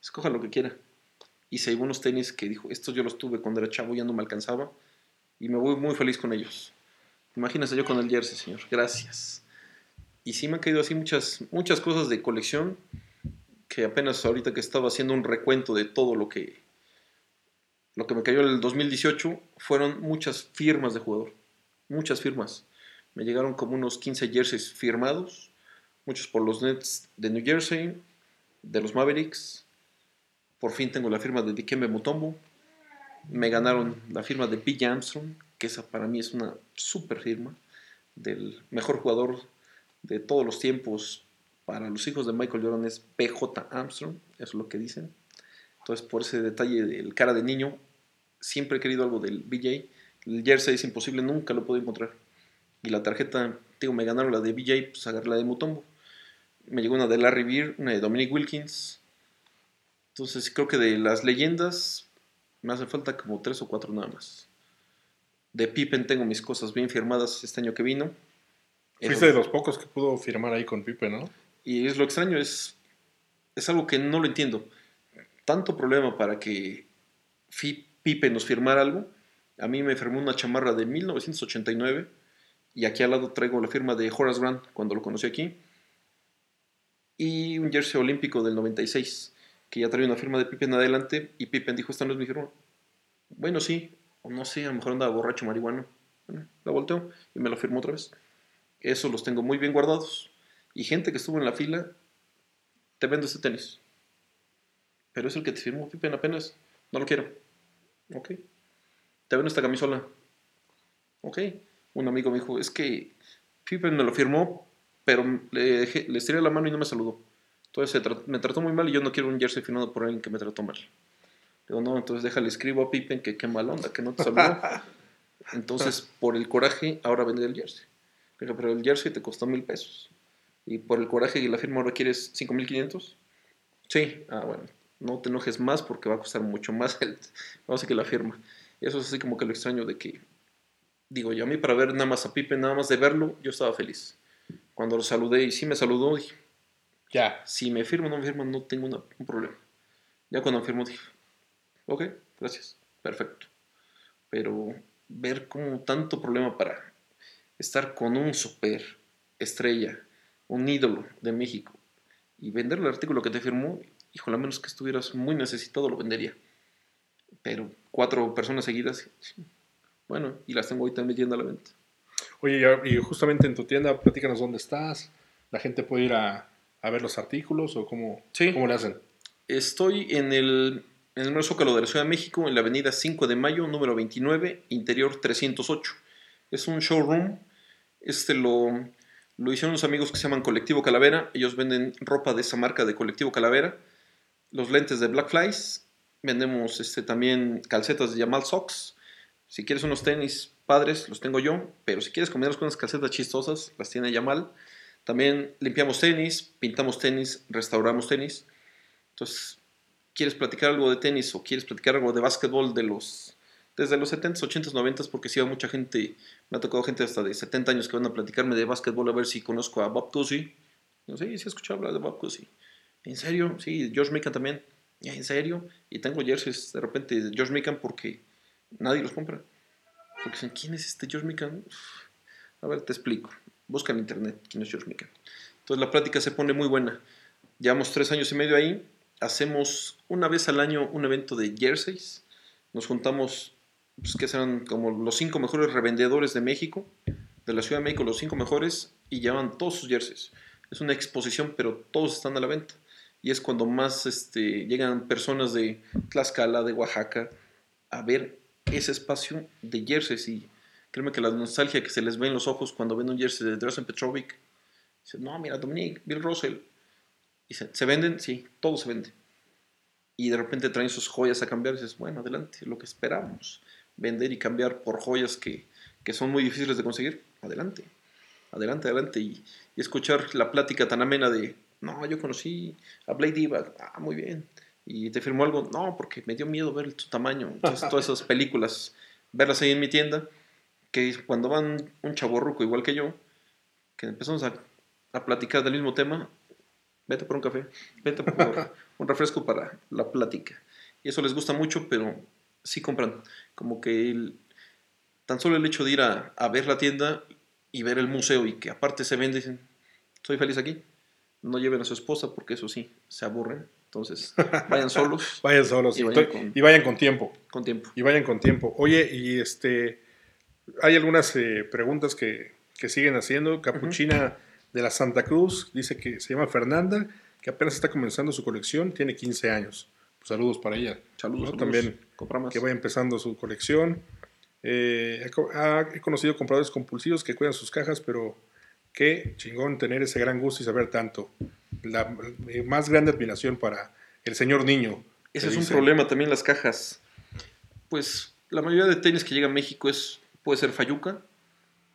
Escoja lo que quiera. Y se llevó unos tenis que dijo, estos yo los tuve cuando era chavo, ya no me alcanzaba. Y me voy muy feliz con ellos. Imagínese yo con el jersey, señor. Gracias. Y sí me han caído así muchas, muchas cosas de colección que apenas ahorita que estaba haciendo un recuento de todo lo que lo que me cayó en el 2018 fueron muchas firmas de jugador, muchas firmas. Me llegaron como unos 15 jerseys firmados, muchos por los Nets de New Jersey, de los Mavericks. Por fin tengo la firma de Dikembe Mutombo. Me ganaron la firma de P. Armstrong, que esa para mí es una super firma del mejor jugador de todos los tiempos para los hijos de Michael Jordan es PJ Armstrong, eso es lo que dicen. Entonces, por ese detalle del cara de niño, siempre he querido algo del BJ. El jersey es imposible, nunca lo puedo encontrar. Y la tarjeta, digo, me ganaron la de BJ, pues agarré la de Mutombo. Me llegó una de Larry Beer, una de Dominic Wilkins. Entonces, creo que de las leyendas, me hace falta como tres o cuatro nada más. De Pippen tengo mis cosas bien firmadas este año que vino. Fuiste de los pocos que pudo firmar ahí con Pipe, ¿no? Y es lo extraño, es, es algo que no lo entiendo. Tanto problema para que Pipe nos firmara algo. A mí me firmó una chamarra de 1989 y aquí al lado traigo la firma de Horace Grant cuando lo conocí aquí. Y un jersey olímpico del 96 que ya traía una firma de Pippen adelante y Pippen dijo, esta no es mi firma. Bueno, sí, o no sé, a lo mejor andaba borracho marihuano. Bueno, la volteó y me lo firmó otra vez. Eso los tengo muy bien guardados. Y gente que estuvo en la fila, te vendo este tenis. Pero es el que te firmó Pippen apenas. No lo quiero. Ok. Te vendo esta camisola. Ok. Un amigo me dijo, es que Pippen me lo firmó, pero le, dejé- le estiré la mano y no me saludó. Entonces me trató muy mal y yo no quiero un jersey firmado por alguien que me trató mal. Digo, no, entonces déjale, escribo a Pippen que qué mal onda, que no te saludó. Entonces, por el coraje, ahora vende el jersey. Pero, pero el jersey te costó mil pesos. Y por el coraje y la firma ahora quieres cinco mil quinientos. Sí, ah, bueno, no te enojes más porque va a costar mucho más el, vamos a que la firma. Eso es así como que lo extraño de que, digo, yo a mí para ver nada más a Pippen, nada más de verlo, yo estaba feliz. Cuando lo saludé y sí me saludó, dije, Ya. si me firma o no me firma, no tengo un problema. Ya cuando me firmó dije, ok, gracias, perfecto. Pero ver como tanto problema para estar con un super estrella, un ídolo de México, y vender el artículo que te firmó, híjole, a menos que estuvieras muy necesitado, lo vendería. Pero cuatro personas seguidas, bueno, y las tengo ahorita metiendo a la venta. Oye, y- justamente en tu tienda, platícanos dónde estás. La gente puede ir a, a ver los artículos o cómo, Sí. cómo le hacen. Estoy en el, en el Zócalo de la Ciudad de México, en la avenida 5 de Mayo, número 29, interior 308. Es un showroom. Este lo, lo hicieron unos amigos que se llaman Colectivo Calavera. Ellos venden ropa de esa marca de Colectivo Calavera. Los lentes de Black Flies. Vendemos este, también calcetas de Yamal Socks. Si quieres unos tenis padres, los tengo yo. Pero si quieres combinarlos con unas calcetas chistosas, las tiene Yamal. También limpiamos tenis, pintamos tenis, restauramos tenis. Entonces, ¿quieres platicar algo de tenis o quieres platicar algo de básquetbol de los desde los 70s, 80s, 90s? Porque sí, hay mucha gente, me ha tocado gente hasta de 70 años que van a platicarme de básquetbol a ver si conozco a Bob Cousy. No sé, sí he escuchado hablar de Bob Cousy. ¿En serio? Sí, George Mikan también. "Ya, ¿En serio? Y tengo jerseys de repente de George Mikan porque nadie los compra. Porque dicen, ¿quién es este George Mikan? A ver, te explico. Busca en internet quién es George Mikan. Entonces la plática se pone muy buena. Llevamos tres años y medio ahí. Hacemos una vez al año un evento de jerseys. Nos juntamos, pues, que serán como los cinco mejores revendedores de México, de la Ciudad de México, los cinco mejores, y llevan todos sus jerseys. Es una exposición, pero todos están a la venta. Y es cuando más este, llegan personas de Tlaxcala, de Oaxaca, a ver ese espacio de jerseys. Y créeme que la nostalgia que se les ve en los ojos cuando ven un jersey de Drazen Petrovic, dicen, no, mira, Dominic, Bill Russell. Y se, ¿se venden? Sí, todo se vende. Y de repente traen sus joyas a cambiar y dices, bueno, adelante, lo que esperamos. Vender y cambiar por joyas que, que son muy difíciles de conseguir, adelante. Adelante, adelante. Y, y escuchar la plática tan amena de, no, yo conocí a Blade Diva, ah, muy bien. Y te firmó algo, no, porque me dio miedo ver su tamaño. Entonces, todas esas películas, verlas ahí en mi tienda, que cuando van un chaborruco igual que yo, que empezamos a, a platicar del mismo tema, vete por un café, vete por un refresco para la plática. Y eso les gusta mucho, pero sí compran. Como que el- tan solo el hecho de ir a, a ver la tienda y ver el museo y que aparte se vende, dicen, soy feliz aquí. No lleven a su esposa porque eso sí, se aburren. Entonces, vayan solos Vayan solos Y vayan con- y vayan con tiempo. con tiempo. Y vayan con tiempo. Oye, y este, hay algunas eh, preguntas que, que siguen haciendo. Capuchina de la Santa Cruz dice que se llama Fernanda, que apenas está comenzando su colección, tiene 15 años. Pues saludos para ella. Saludos, ¿no? saludos. También que vaya empezando su colección. Eh, he conocido compradores compulsivos que cuidan sus cajas, pero qué chingón tener ese gran gusto y saber tanto. La eh, más grande admiración para el señor niño. Ese es un problema también las cajas. Pues la mayoría de tenis que llega a México es puede ser Fayuca.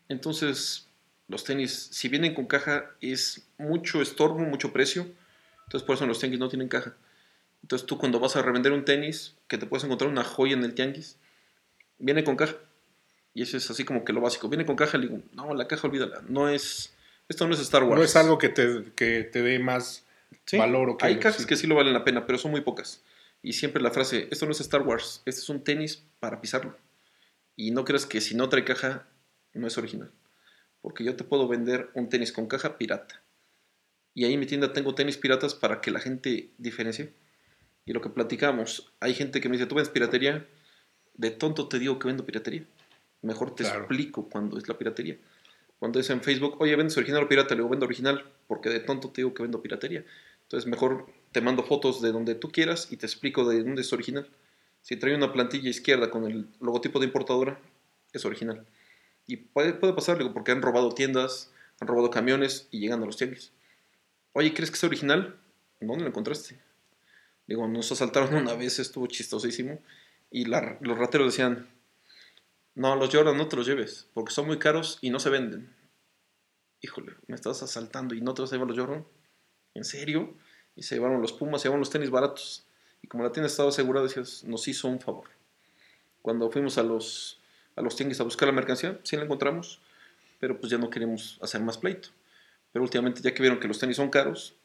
Entonces, los tenis, si vienen con caja, es mucho estorbo, mucho precio. Entonces, por eso los tenis no tienen caja. Entonces, tú cuando vas a revender un tenis, que te puedes encontrar una joya en el tianguis, viene con caja. Y eso es así como que lo básico. Viene con caja, le digo, no, la caja olvídala. No es, esto no es Star Wars. No es algo que te, que te dé más Sí, valor o que Hay cajas sí. que sí lo valen la pena, pero son muy pocas. Y siempre la frase, esto no es Star Wars, este es un tenis para pisarlo. Y no creas que si no trae caja, no es original. Porque yo te puedo vender un tenis con caja pirata. Y ahí en mi tienda tengo tenis piratas para que la gente diferencie. Y lo que platicamos, hay gente que me dice, ¿tú vendes piratería? De tonto te digo que vendo piratería. Mejor te Claro. explico cuándo es la piratería. Cuando es en Facebook, oye, ¿vendes original o pirata? Le digo, vendo original, porque de tonto te digo que vendo piratería. Entonces, mejor te mando fotos de donde tú quieras y te explico de dónde es original. Si trae una plantilla izquierda con el logotipo de importadora, es original. Y puede, puede pasar, digo, porque han robado tiendas, han robado camiones y llegan a los tianguis. Oye, ¿crees que es original? ¿dónde lo encontraste? Digo, nos asaltaron una vez, estuvo chistosísimo. Y la- los rateros decían, no, los Jordan no te los lleves, porque son muy caros y no se venden. Híjole, me estás asaltando y no te vas a llevar los Jordan. ¿En serio? Y se llevaron los Pumas, se llevaron los tenis baratos. Y como la tienda estaba asegurada, decías, nos hizo un favor. Cuando fuimos a los, a los tianguis a buscar la mercancía, sí la encontramos, pero pues ya no queremos hacer más pleito. Pero últimamente, ya que vieron que los tenis son caros,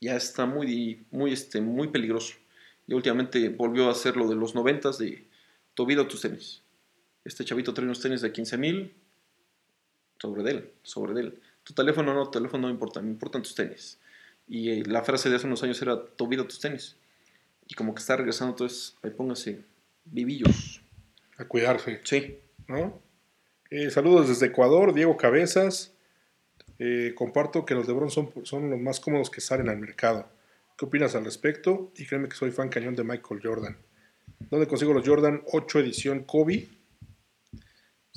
ya está muy, muy, este, muy peligroso. Y últimamente volvió a hacer lo de los noventas de tu vida tus tenis. Este chavito trae unos tenis de 15 mil sobre de él, sobre de él. Tu teléfono no, tu teléfono no importa, me importan tus tenis. Y eh, la frase de hace unos años era tu vida tus tenis. Y como que está regresando, entonces ahí póngase vivillos. A cuidarse, Sí, ¿no? Eh, saludos desde Ecuador, Diego Cabezas. Eh, comparto que los LeBron son, son los más cómodos que salen al mercado. ¿Qué opinas al respecto? Y créeme que soy fan cañón de Michael Jordan. ¿Dónde consigo los Jordan 8 edición Kobe?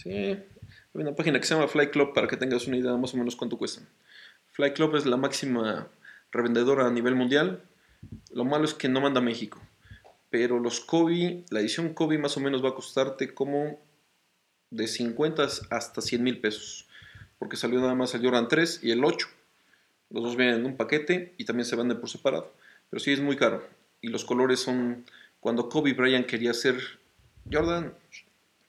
Sí, hay una página que se llama Fly Club para que tengas una idea más o menos cuánto cuestan. Fly Club es la máxima revendedora a nivel mundial. Lo malo es que no manda a México. Pero los Kobe, la edición Kobe más o menos va a costarte como de 50 hasta 100 mil pesos. Porque salió nada más el Jordan 3 y el 8. Los dos vienen en un paquete y también se venden por separado. Pero sí es muy caro. Y los colores son... Cuando Kobe Bryant quería ser Jordan,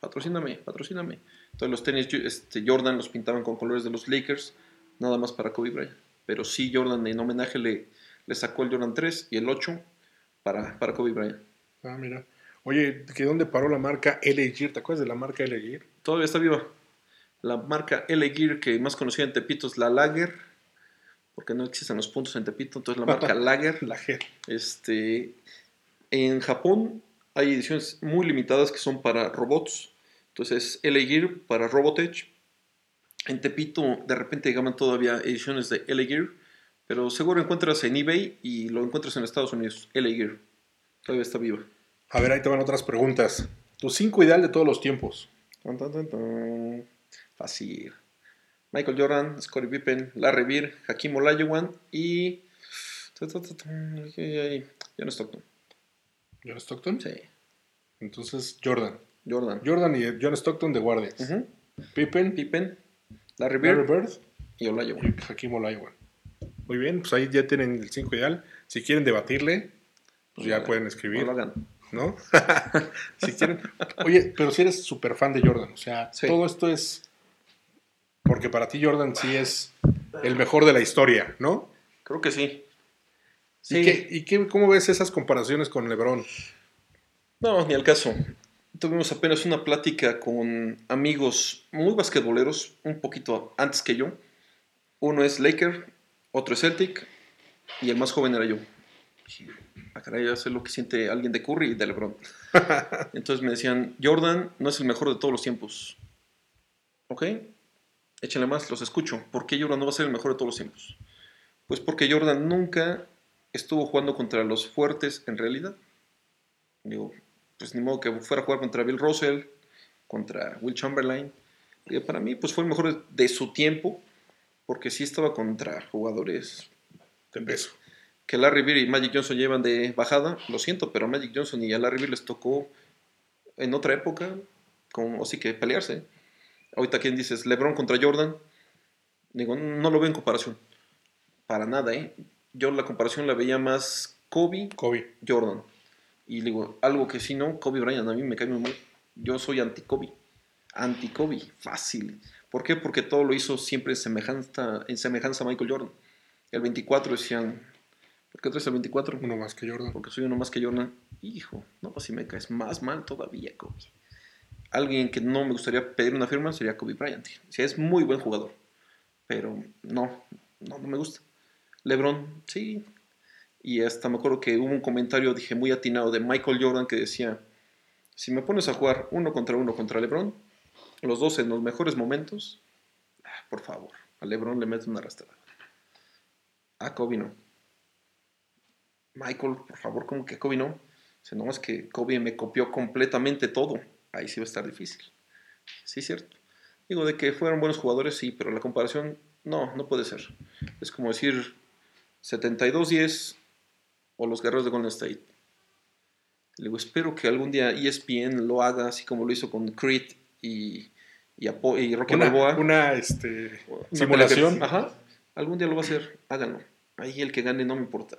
patrocíname, patrocíname. Entonces los tenis este, Jordan los pintaban con colores de los Lakers, nada más para Kobe Bryant. Pero sí Jordan en homenaje le, le sacó el Jordan 3 y el 8 para, para Kobe Bryant. Ah, mira. Oye, ¿que dónde paró la marca LA Gear? ¿Te acuerdas de la marca LA Gear? Todavía está viva. La marca LA Gear, que más conocida en Tepito es la Lager, porque no existen los puntos en Tepito, entonces la marca Lager. La G. Este, en Japón hay ediciones muy limitadas que son para robots. Entonces, LA Gear para Robotech. En Tepito, de repente llegaban todavía ediciones de LA Gear. Pero seguro encuentras en eBay y lo encuentras en Estados Unidos. LA Gear. Todavía está viva. A ver, ahí te van otras preguntas. Tu 5 ideal de todos los tiempos. Tan, tan, tan, tan. Fácil. Michael Jordan, Scottie Pippen, Larry Bird, Hakim Olajuwon y... John Stockton. John Stockton. Sí. Entonces, Jordan. Jordan. Jordan y John Stockton de guardias. Ujú. Pippen, Pippen, Larry Bird Larry Bird y Olajuwon. y Hakim Olajuwon. Muy bien, pues ahí ya tienen el 5 ideal. Si quieren debatirle, pues ya pueden escribir, No lo hagan. ¿no? si quieren. Oye, pero si eres súper fan de Jordan, o sea, Sí. todo esto es porque para ti Jordan sí es el mejor de la historia, ¿no? Creo que sí. ¿Y, Sí. qué, y qué- cómo ves esas comparaciones con LeBron? No, ni al caso. Tuvimos apenas una plática con amigos muy basquetboleros, un poquito antes que yo. Uno es Laker, otro es Celtic y el más joven era yo. Dije, Ah, caray, ya sé lo que siente alguien de Curry y de LeBron. Entonces me decían, Jordan no es el mejor de todos los tiempos. ¿Ok? Échenle más, los escucho. ¿Por qué Jordan no va a ser el mejor de todos los tiempos? Pues porque Jordan nunca estuvo jugando contra los fuertes en realidad. Digo, pues ni modo que fuera a jugar contra Bill Russell, contra Will Chamberlain. Para mí, pues fue el mejor de su tiempo, porque sí estaba contra jugadores De peso. que Larry Bird y Magic Johnson llevan de bajada. Lo siento, pero a Magic Johnson y a Larry Bird les tocó en otra época, con, o sí que pelearse. Ahorita, ¿quién dices? LeBron contra Jordan. Digo, no lo veo en comparación. Para nada, ¿eh? Yo la comparación la veía más Kobe Kobe. Jordan. Y digo, algo que sí no, Kobe Bryant, a mí me cae muy mal. Yo soy anti-Kobe. Anti-Kobe, fácil. ¿Por qué? Porque todo lo hizo siempre en semejanza, en semejanza a Michael Jordan. El 24 decían, ¿por qué traes el 24? Uno más que Jordan. Porque soy uno más que Jordan. Hijo, no, pues si me caes más mal todavía, Kobe. Alguien que no me gustaría pedir una firma sería Kobe Bryant. O sea, es muy buen jugador. Pero no, no, no me gusta. LeBron, sí. Y hasta me acuerdo que hubo un comentario, dije, muy atinado de Michael Jordan que decía, si me pones a jugar uno contra uno contra LeBron, los dos en los mejores momentos, ah, por favor, a LeBron le metes una arrastrada. A Kobe no. Michael, por favor, ¿cómo que Kobe no? Dice, no, es que Kobe me copió completamente todo. Ahí sí va a estar difícil. Sí, cierto. Digo, de que fueron buenos jugadores, sí, pero la comparación, no, no puede ser. Es como decir 72-10 o los guerreros de Golden State. Le digo, espero que algún día ESPN lo haga así como lo hizo con Creed y, y, Apo- y Rocky Una, Balboa. una, este, Una simulación. Ajá. Algún día lo va a hacer. Háganlo. Ahí el que gane no me importa.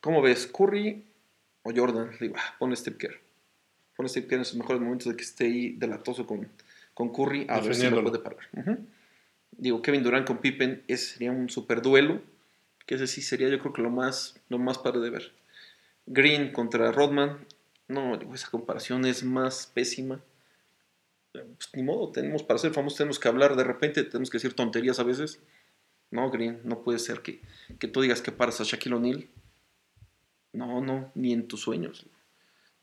¿Cómo ves? ¿Curry o Jordan? Le digo, ah, pon Steve Kerr. Pon Steve Kerr en sus mejores momentos de que esté ahí delatoso con, con Curry. A ver si lo puede parar. Digo, Kevin Durant con Pippen. Ese sería un super duelo. Que ese sí sería, yo creo que lo más, lo más padre de ver. Green contra Rodman. No, esa comparación es más pésima. Pues, ni modo, tenemos para ser famosos, tenemos que hablar de repente, tenemos que decir tonterías a veces. No, Green, no puede ser que, que tú digas que paras a Shaquille O'Neal. No, no, ni en tus sueños.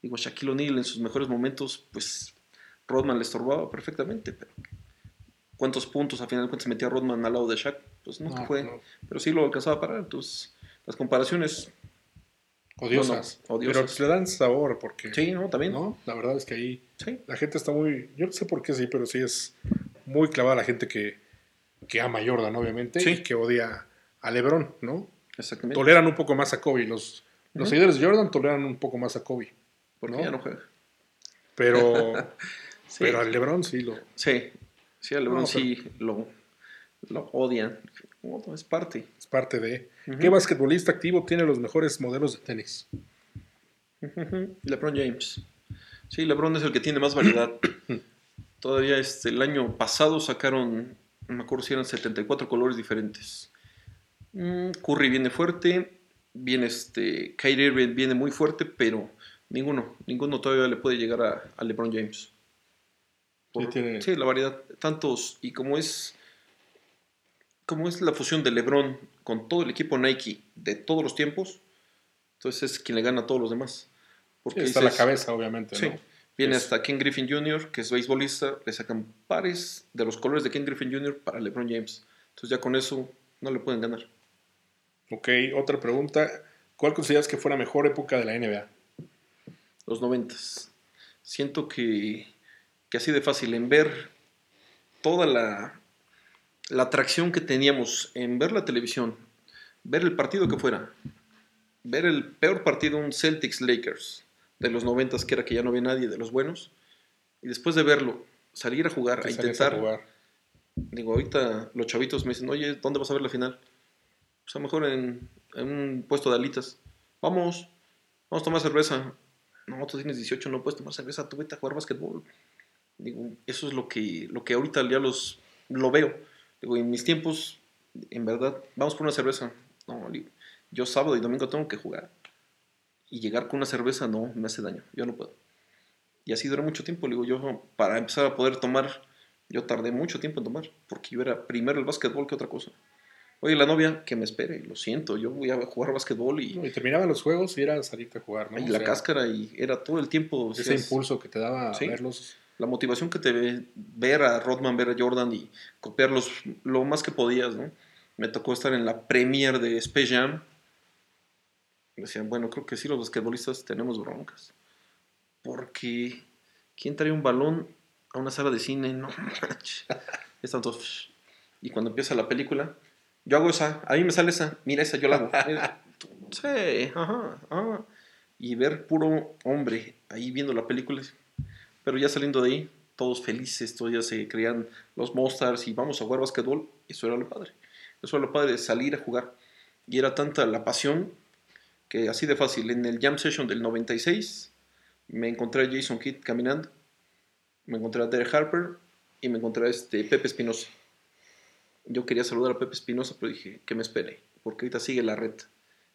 Digo, Shaquille O'Neal en sus mejores momentos, pues Rodman le estorbaba perfectamente, pero ¿cuántos puntos a final de cuentas metía Rodman al lado de Shaq? Pues nunca No, fue, no. pero sí lo alcanzaba a parar. Entonces, las comparaciones, Odiosas. No, no, odiosas. Pero le dan sabor porque. sí, ¿no? También. ¿no? La verdad es que ahí Sí, la gente está muy. Yo no sé por qué sí, pero sí es muy clavada la gente que, que ama a Jordan, obviamente, Sí. y que odia a LeBron, ¿no? exactamente. Toleran un poco más a Kobe. Los, seguidores de Jordan toleran un poco más a Kobe. Porque ¿no? ya no juega. Pero, Sí. pero al LeBron sí lo. Sí, sí, a LeBron No, sí lo, lo odian. Bueno, es parte. Es parte de. ¿Qué basquetbolista activo tiene los mejores modelos de tenis? LeBron James. Sí, LeBron es el que tiene más variedad. Todavía este, el año pasado sacaron, no me acuerdo si eran 74 colores diferentes. Mm, Curry viene fuerte, viene este, Kyrie Irving viene muy fuerte, pero ninguno, ninguno todavía le puede llegar a, a LeBron James. Por- tiene- sí, la variedad, tantos, y como es, como es la fusión de LeBron con todo el equipo Nike de todos los tiempos, entonces es quien le gana a todos los demás. Porque Está la cabeza, obviamente. Sí. ¿no? Viene Es- hasta Ken Griffin Jr., que es beisbolista, le sacan pares de los colores de Ken Griffin Jr. para LeBron James. Entonces ya con eso no le pueden ganar. Ok, otra pregunta. ¿Cuál consideras que fue la mejor época de la NBA? Los noventas. Siento que, que así de fácil en ver toda la, la atracción que teníamos en ver la televisión, ver el partido que fuera, ver el peor partido, un Celtics Lakers de los noventas, que era que ya no había nadie de los buenos, y después de verlo, salir a jugar, a intentar jugar. Digo, ahorita los chavitos me dicen, oye, ¿dónde vas a ver la final? Pues a lo mejor en, en un puesto de alitas. Vamos, vamos a tomar cerveza. No, tú tienes 18, no puedes tomar cerveza, tú vete a jugar básquetbol. Digo, eso es lo que, lo que ahorita ya los, lo veo. Digo, en mis tiempos, en verdad, vamos por una cerveza. No, yo sábado y domingo tengo que jugar. Y llegar con una cerveza no me hace daño, yo no puedo. Y así duró mucho tiempo. Digo, yo para empezar a poder tomar, yo tardé mucho tiempo en tomar, porque yo era primero el básquetbol que otra cosa. Oye, la novia, que me espere, lo siento, yo voy a jugar básquetbol y, No, y terminaban los juegos y era salirte a jugar, ¿no? y O la sea, cáscara y era todo el tiempo. Ese impulso que te daba Sí. verlos. La motivación que te ve, ver a Rodman, ver a Jordan y copiarlos lo más que podías, ¿no? Me tocó estar en la premiere de Space Jam. Decían, bueno, creo que sí, los basquetbolistas tenemos broncas. Porque, ¿quién trae un balón a una sala de cine? No. Están todos. Y cuando empieza la película, yo hago esa, a mí me sale esa, mira esa, yo la hago. Sí, ajá, ajá. Y ver puro hombre ahí viendo la película. Pero ya saliendo de ahí, todos felices, todos ya se creían los Monsters y vamos a jugar básquetbol. Eso era lo padre. Eso era lo padre salir a jugar. Y era tanta la pasión que así de fácil. En el Jam Session del 96 me encontré a Jason Kidd caminando, me encontré a Derek Harper y me encontré a este Pepe Espinosa. Yo quería saludar a Pepe Espinosa, pero dije que me espere, porque ahorita sigue la reta.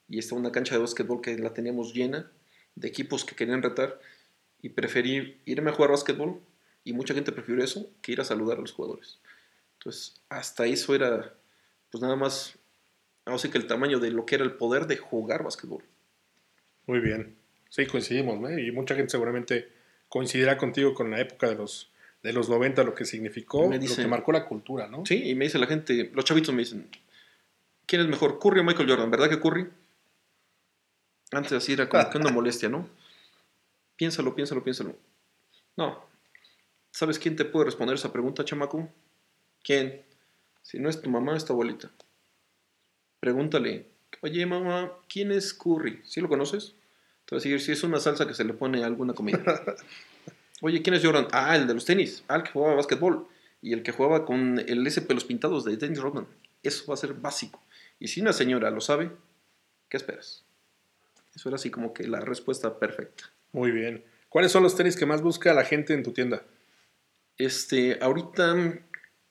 Y está una cancha de básquetbol que la teníamos llena de equipos que querían retar y preferí irme a jugar básquetbol y mucha gente prefirió eso que ir a saludar a los jugadores. Entonces, hasta eso era, pues nada más, así que el tamaño de lo que era el poder de jugar básquetbol. Muy bien. Sí, coincidimos, ¿no? Y mucha gente seguramente coincidirá contigo con la época de los, de los 90, lo que significó, Me lo que marcó la cultura, ¿no? Sí, y me dice la gente, los chavitos me dicen, ¿quién es mejor, Curry o Michael Jordan? ¿Verdad que Curry? Antes así era como que una molestia, ¿no? Piénsalo, piénsalo, piénsalo. No. ¿Sabes quién te puede responder esa pregunta, chamaco? ¿Quién? Si no es tu mamá, es tu abuelita. Pregúntale Oye, mamá, ¿quién es Curry? ¿Sí lo conoces? Te voy a decir si es una salsa que se le pone a alguna comida. Oye, ¿quién es Jordan? Ah, el de los tenis. Ah, el que jugaba básquetbol. Y el que jugaba con el S pelos pintados de Dennis Rodman. Eso va a ser básico. Y si una señora lo sabe, ¿qué esperas? Eso era así como que la respuesta perfecta. Muy bien. ¿Cuáles son los tenis que más busca la gente en tu tienda? Este, ahorita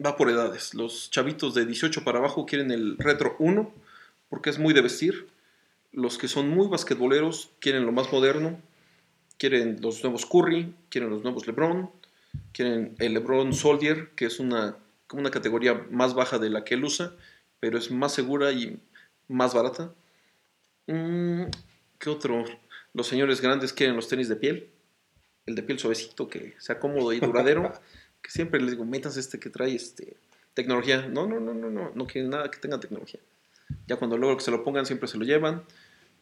va por edades. Los chavitos de 18 para abajo quieren el Retro 1 porque es muy de vestir. Los que son muy basquetboleros quieren lo más moderno. Quieren los nuevos Curry, quieren los nuevos LeBron, quieren el LeBron Soldier, que es una, como una categoría más baja de la que él usa, pero es más segura y más barata. Mm, ¿Qué otro? Los señores grandes quieren los tenis de piel. El de piel suavecito, que sea cómodo y duradero. que siempre les digo, metas este que trae este, tecnología. No, no, no, no, no, no quieren nada que tenga tecnología. Ya cuando luego que se lo pongan, siempre se lo llevan.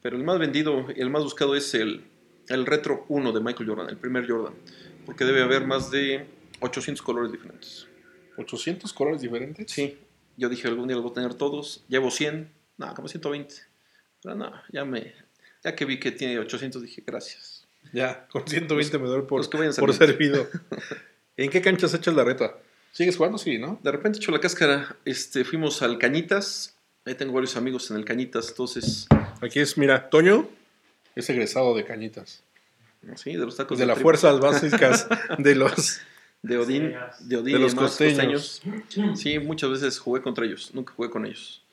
Pero el más vendido, el más buscado es el, el Retro 1 de Michael Jordan, el primer Jordan. Porque debe haber más de 800 colores diferentes. ¿800 colores diferentes? Sí, yo dije algún día los voy a tener todos. Llevo 100, no, como 120. Pero no, ya me, ya que vi que tiene 800 dije gracias. Ya, con 120 me doy por, los que vayan por servido. ¿En qué canchas echas la reta? ¿Sigues jugando? Sí, ¿no? De repente echó la cáscara, este, fuimos al Cañitas. Ahí tengo varios amigos en el Cañitas, entonces, Aquí es, mira, Toño es egresado de Cañitas. sí, de los tacos De las tripa. fuerzas básicas de los... de Odín, de Odín De y los costeños. Sí, muchas veces jugué contra ellos, nunca jugué con ellos.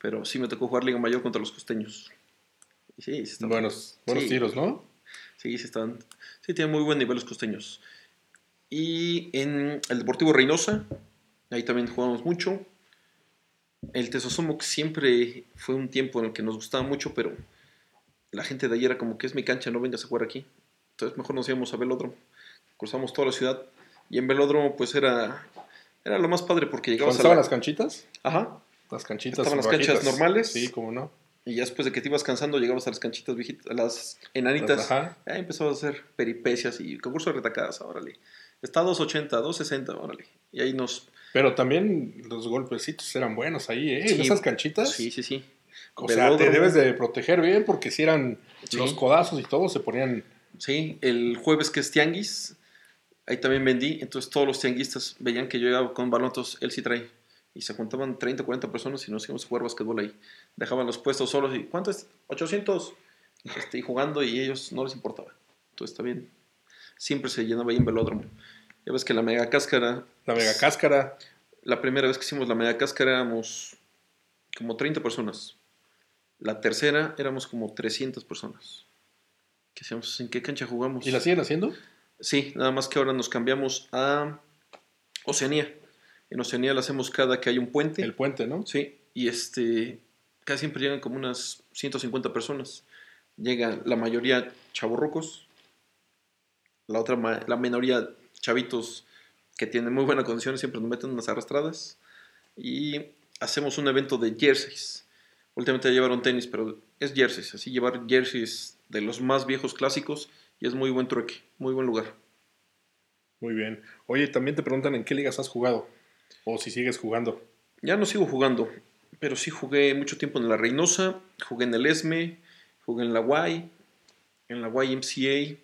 Pero sí me tocó jugar Liga Mayor contra los costeños. Y sí, sí estaban- Buenos, buenos sí, tiros, ¿no? Sí, sí estaban. Sí, tienen muy buen nivel los costeños. Y en el Deportivo Reynosa, ahí también jugamos mucho. El Tesosomoc siempre fue un tiempo en el que nos gustaba mucho, pero la gente de ahí era como que es mi cancha, no vengas a jugar aquí. Entonces mejor nos íbamos a Velódromo. Cruzamos toda la ciudad. Y en Velódromo, pues era, era lo más padre porque ¿Cuándo llegabas a estaban la- las canchitas? Ajá. Las canchitas Estaban las canchas normales. Sí, cómo no. Y ya después de que te ibas cansando, llegabas a las canchitas viejitas, a las enanitas. Ajá. Ya empezó a hacer peripecias y concurso de retacadas, órale. Está 280, 260, órale. Y ahí nos... Pero también los golpecitos eran buenos ahí, ¿eh? En Sí. esas canchitas. Sí, sí, sí. O sea, te debes de proteger bien porque si eran Sí. los codazos y todo se ponían... Sí, el jueves que es tianguis, ahí también vendí. Entonces todos los tianguistas veían que yo llegaba con balón, entonces él sí trae. Y se juntaban 30, 40 personas y nos íbamos a jugar basquetbol ahí. Dejaban los puestos solos y ¿cuánto es? 800. Este, y jugando y ellos no les importaba. Entonces está bien. Siempre se llenaba ahí en velódromo. Ya ves que la mega cáscara La mega cáscara. La primera vez que hicimos la media cáscara éramos como 30 personas. La tercera éramos como 300 personas. ¿Qué hacíamos? ¿En qué cancha jugamos? ¿Y la siguen haciendo? Sí, nada más que ahora nos cambiamos a Oceanía. En Oceanía la hacemos cada que hay un puente. El puente, ¿no? Sí, y este, casi siempre llegan como unas 150 personas. Llegan la mayoría chavorrucos, la otra, la minoría chavitos que tienen muy buena condición y siempre nos meten unas arrastradas. Y hacemos un evento de jerseys. Últimamente ya llevaron tenis, pero es jerseys. Así llevar jerseys de los más viejos clásicos y es muy buen trueque, muy buen lugar. Muy bien. Oye, también te preguntan en qué ligas has jugado. O si sigues jugando. Ya no sigo jugando, pero sí jugué mucho tiempo en la Reynosa, jugué en el ESME, jugué en la Y, en la YMCA,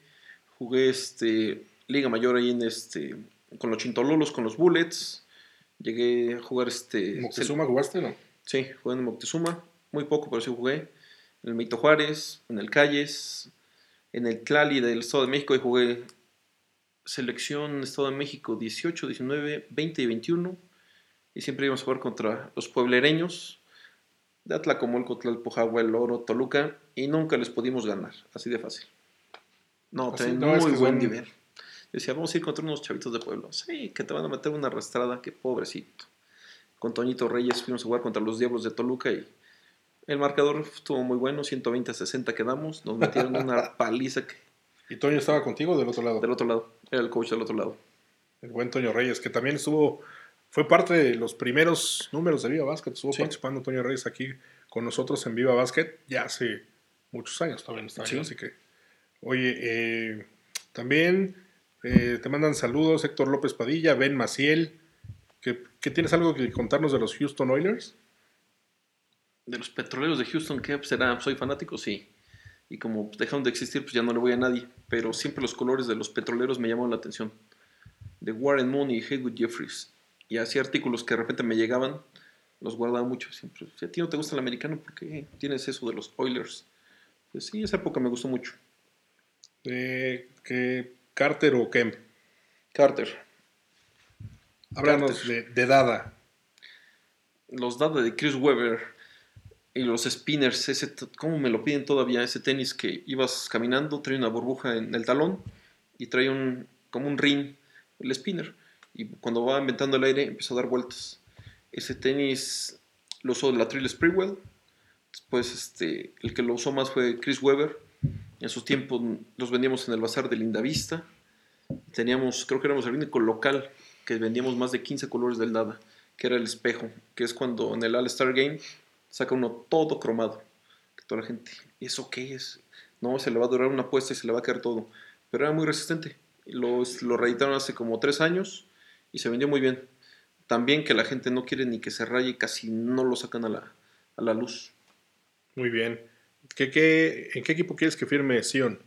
jugué este, Liga Mayor ahí en este, con los Chintololos, con los Bullets. Llegué a jugar este. ¿Moctezuma jugaste no? Sí, jugué en Moctezuma, muy poco, pero sí jugué. En el Mito Juárez, en el Calles, en el Tlali del Estado de México y jugué selección Estado de México 18, 19, 20 y 21. Y siempre íbamos a jugar contra los pueblereños de Atlacomulco, Tlalpujahua, El Oro, Toluca y nunca les pudimos ganar, así de fácil. No, traen no, es muy que buen son- nivel. Decía, vamos a ir contra unos chavitos de pueblo. Sí, que te van a meter una arrastrada, que pobrecito con Toñito Reyes fuimos a jugar contra los Diablos de Toluca y el marcador estuvo muy bueno, 120 a 60 quedamos, nos metieron una paliza que- ¿Y Toño estaba contigo del otro lado? del otro lado, era el coach del otro lado. El buen Toño Reyes, que también estuvo, fue parte de los primeros números de Viva Basket. Estuvo Sí. participando Toño Reyes aquí con nosotros en Viva Basket ya hace muchos años, no está Sí. así que. Oye, eh, también eh, te mandan saludos Héctor López Padilla, Ben Maciel. que, que tienes algo que contarnos de los Houston Oilers? De los petroleros de Houston, ¿qué será? ¿Soy fanático? Sí. Y como pues, dejaron de existir, pues ya no le voy a nadie. Pero siempre los colores de los petroleros me llamaron la atención. De Warren Moon y Haywood Jeffries. Y hacía artículos que de repente me llegaban, los guardaba mucho. Siempre, si a ti no te gusta el americano, ¿por qué tienes eso de los Oilers? Pues sí, esa época me gustó mucho. Eh, que Carter o Kemp. Carter. Háblanos Carter. de, de Dada. Los Dada de Chris Webber y los Spinners, ese, ¿cómo me lo piden todavía? Ese tenis que ibas caminando, trae una burbuja en el talón y trae un, como un ring, el spinner. Y cuando va inventando el aire, empieza a dar vueltas. Ese tenis lo usó la Trill Sprewell. Después, este, el que lo usó más fue Chris Webber. En sus tiempos los vendíamos en el bazar de Lindavista. Teníamos, creo que éramos el único local que vendíamos más de 15 colores del Dada, que era el espejo, que es cuando en el All-Star Game saca uno todo cromado. Que toda la gente, ¿y eso qué es? No, se le va a durar una apuesta y se le va a caer todo. Pero era muy resistente. Lo, lo reeditaron hace como tres años y se vendió muy bien. También que la gente no quiere ni que se raye y casi no lo sacan a la, a la luz. Muy bien. ¿Qué, qué, en qué equipo quieres que firme Sion?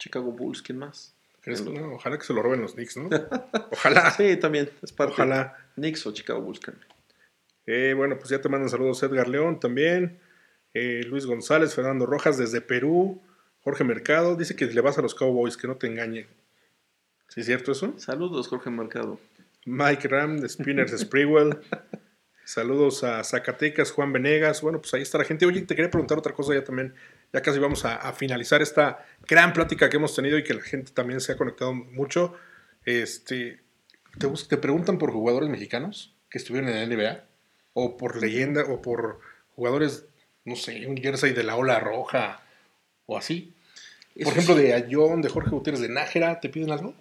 Chicago Bulls, ¿quién más? No, ojalá que se lo roben los Knicks, ¿no? Ojalá. Sí, también, es parte. Ojalá. Knicks o Chicago Bulls. Eh, bueno, pues ya te mandan saludos Edgar León también. Eh, Luis González, Fernando Rojas desde Perú. Jorge Mercado dice que le vas a los Cowboys, que no te engañe. ¿Sí es cierto eso? Saludos, Jorge Mercado. Mike Ram de Spinners Sprewell. Saludos a Zacatecas, Juan Venegas. Bueno, pues ahí está la gente. Oye, te quería preguntar otra cosa ya también. Ya casi vamos a, a finalizar esta gran plática que hemos tenido y que la gente también se ha conectado mucho. Este, ¿te, te preguntan por jugadores mexicanos que estuvieron en la NBA? ¿O por leyenda? ¿O por jugadores, no sé, un jersey de la ola roja? ¿O así? Eso Por ejemplo, sí, de Ayón, de Jorge Gutiérrez, de Nájera, ¿te piden algo?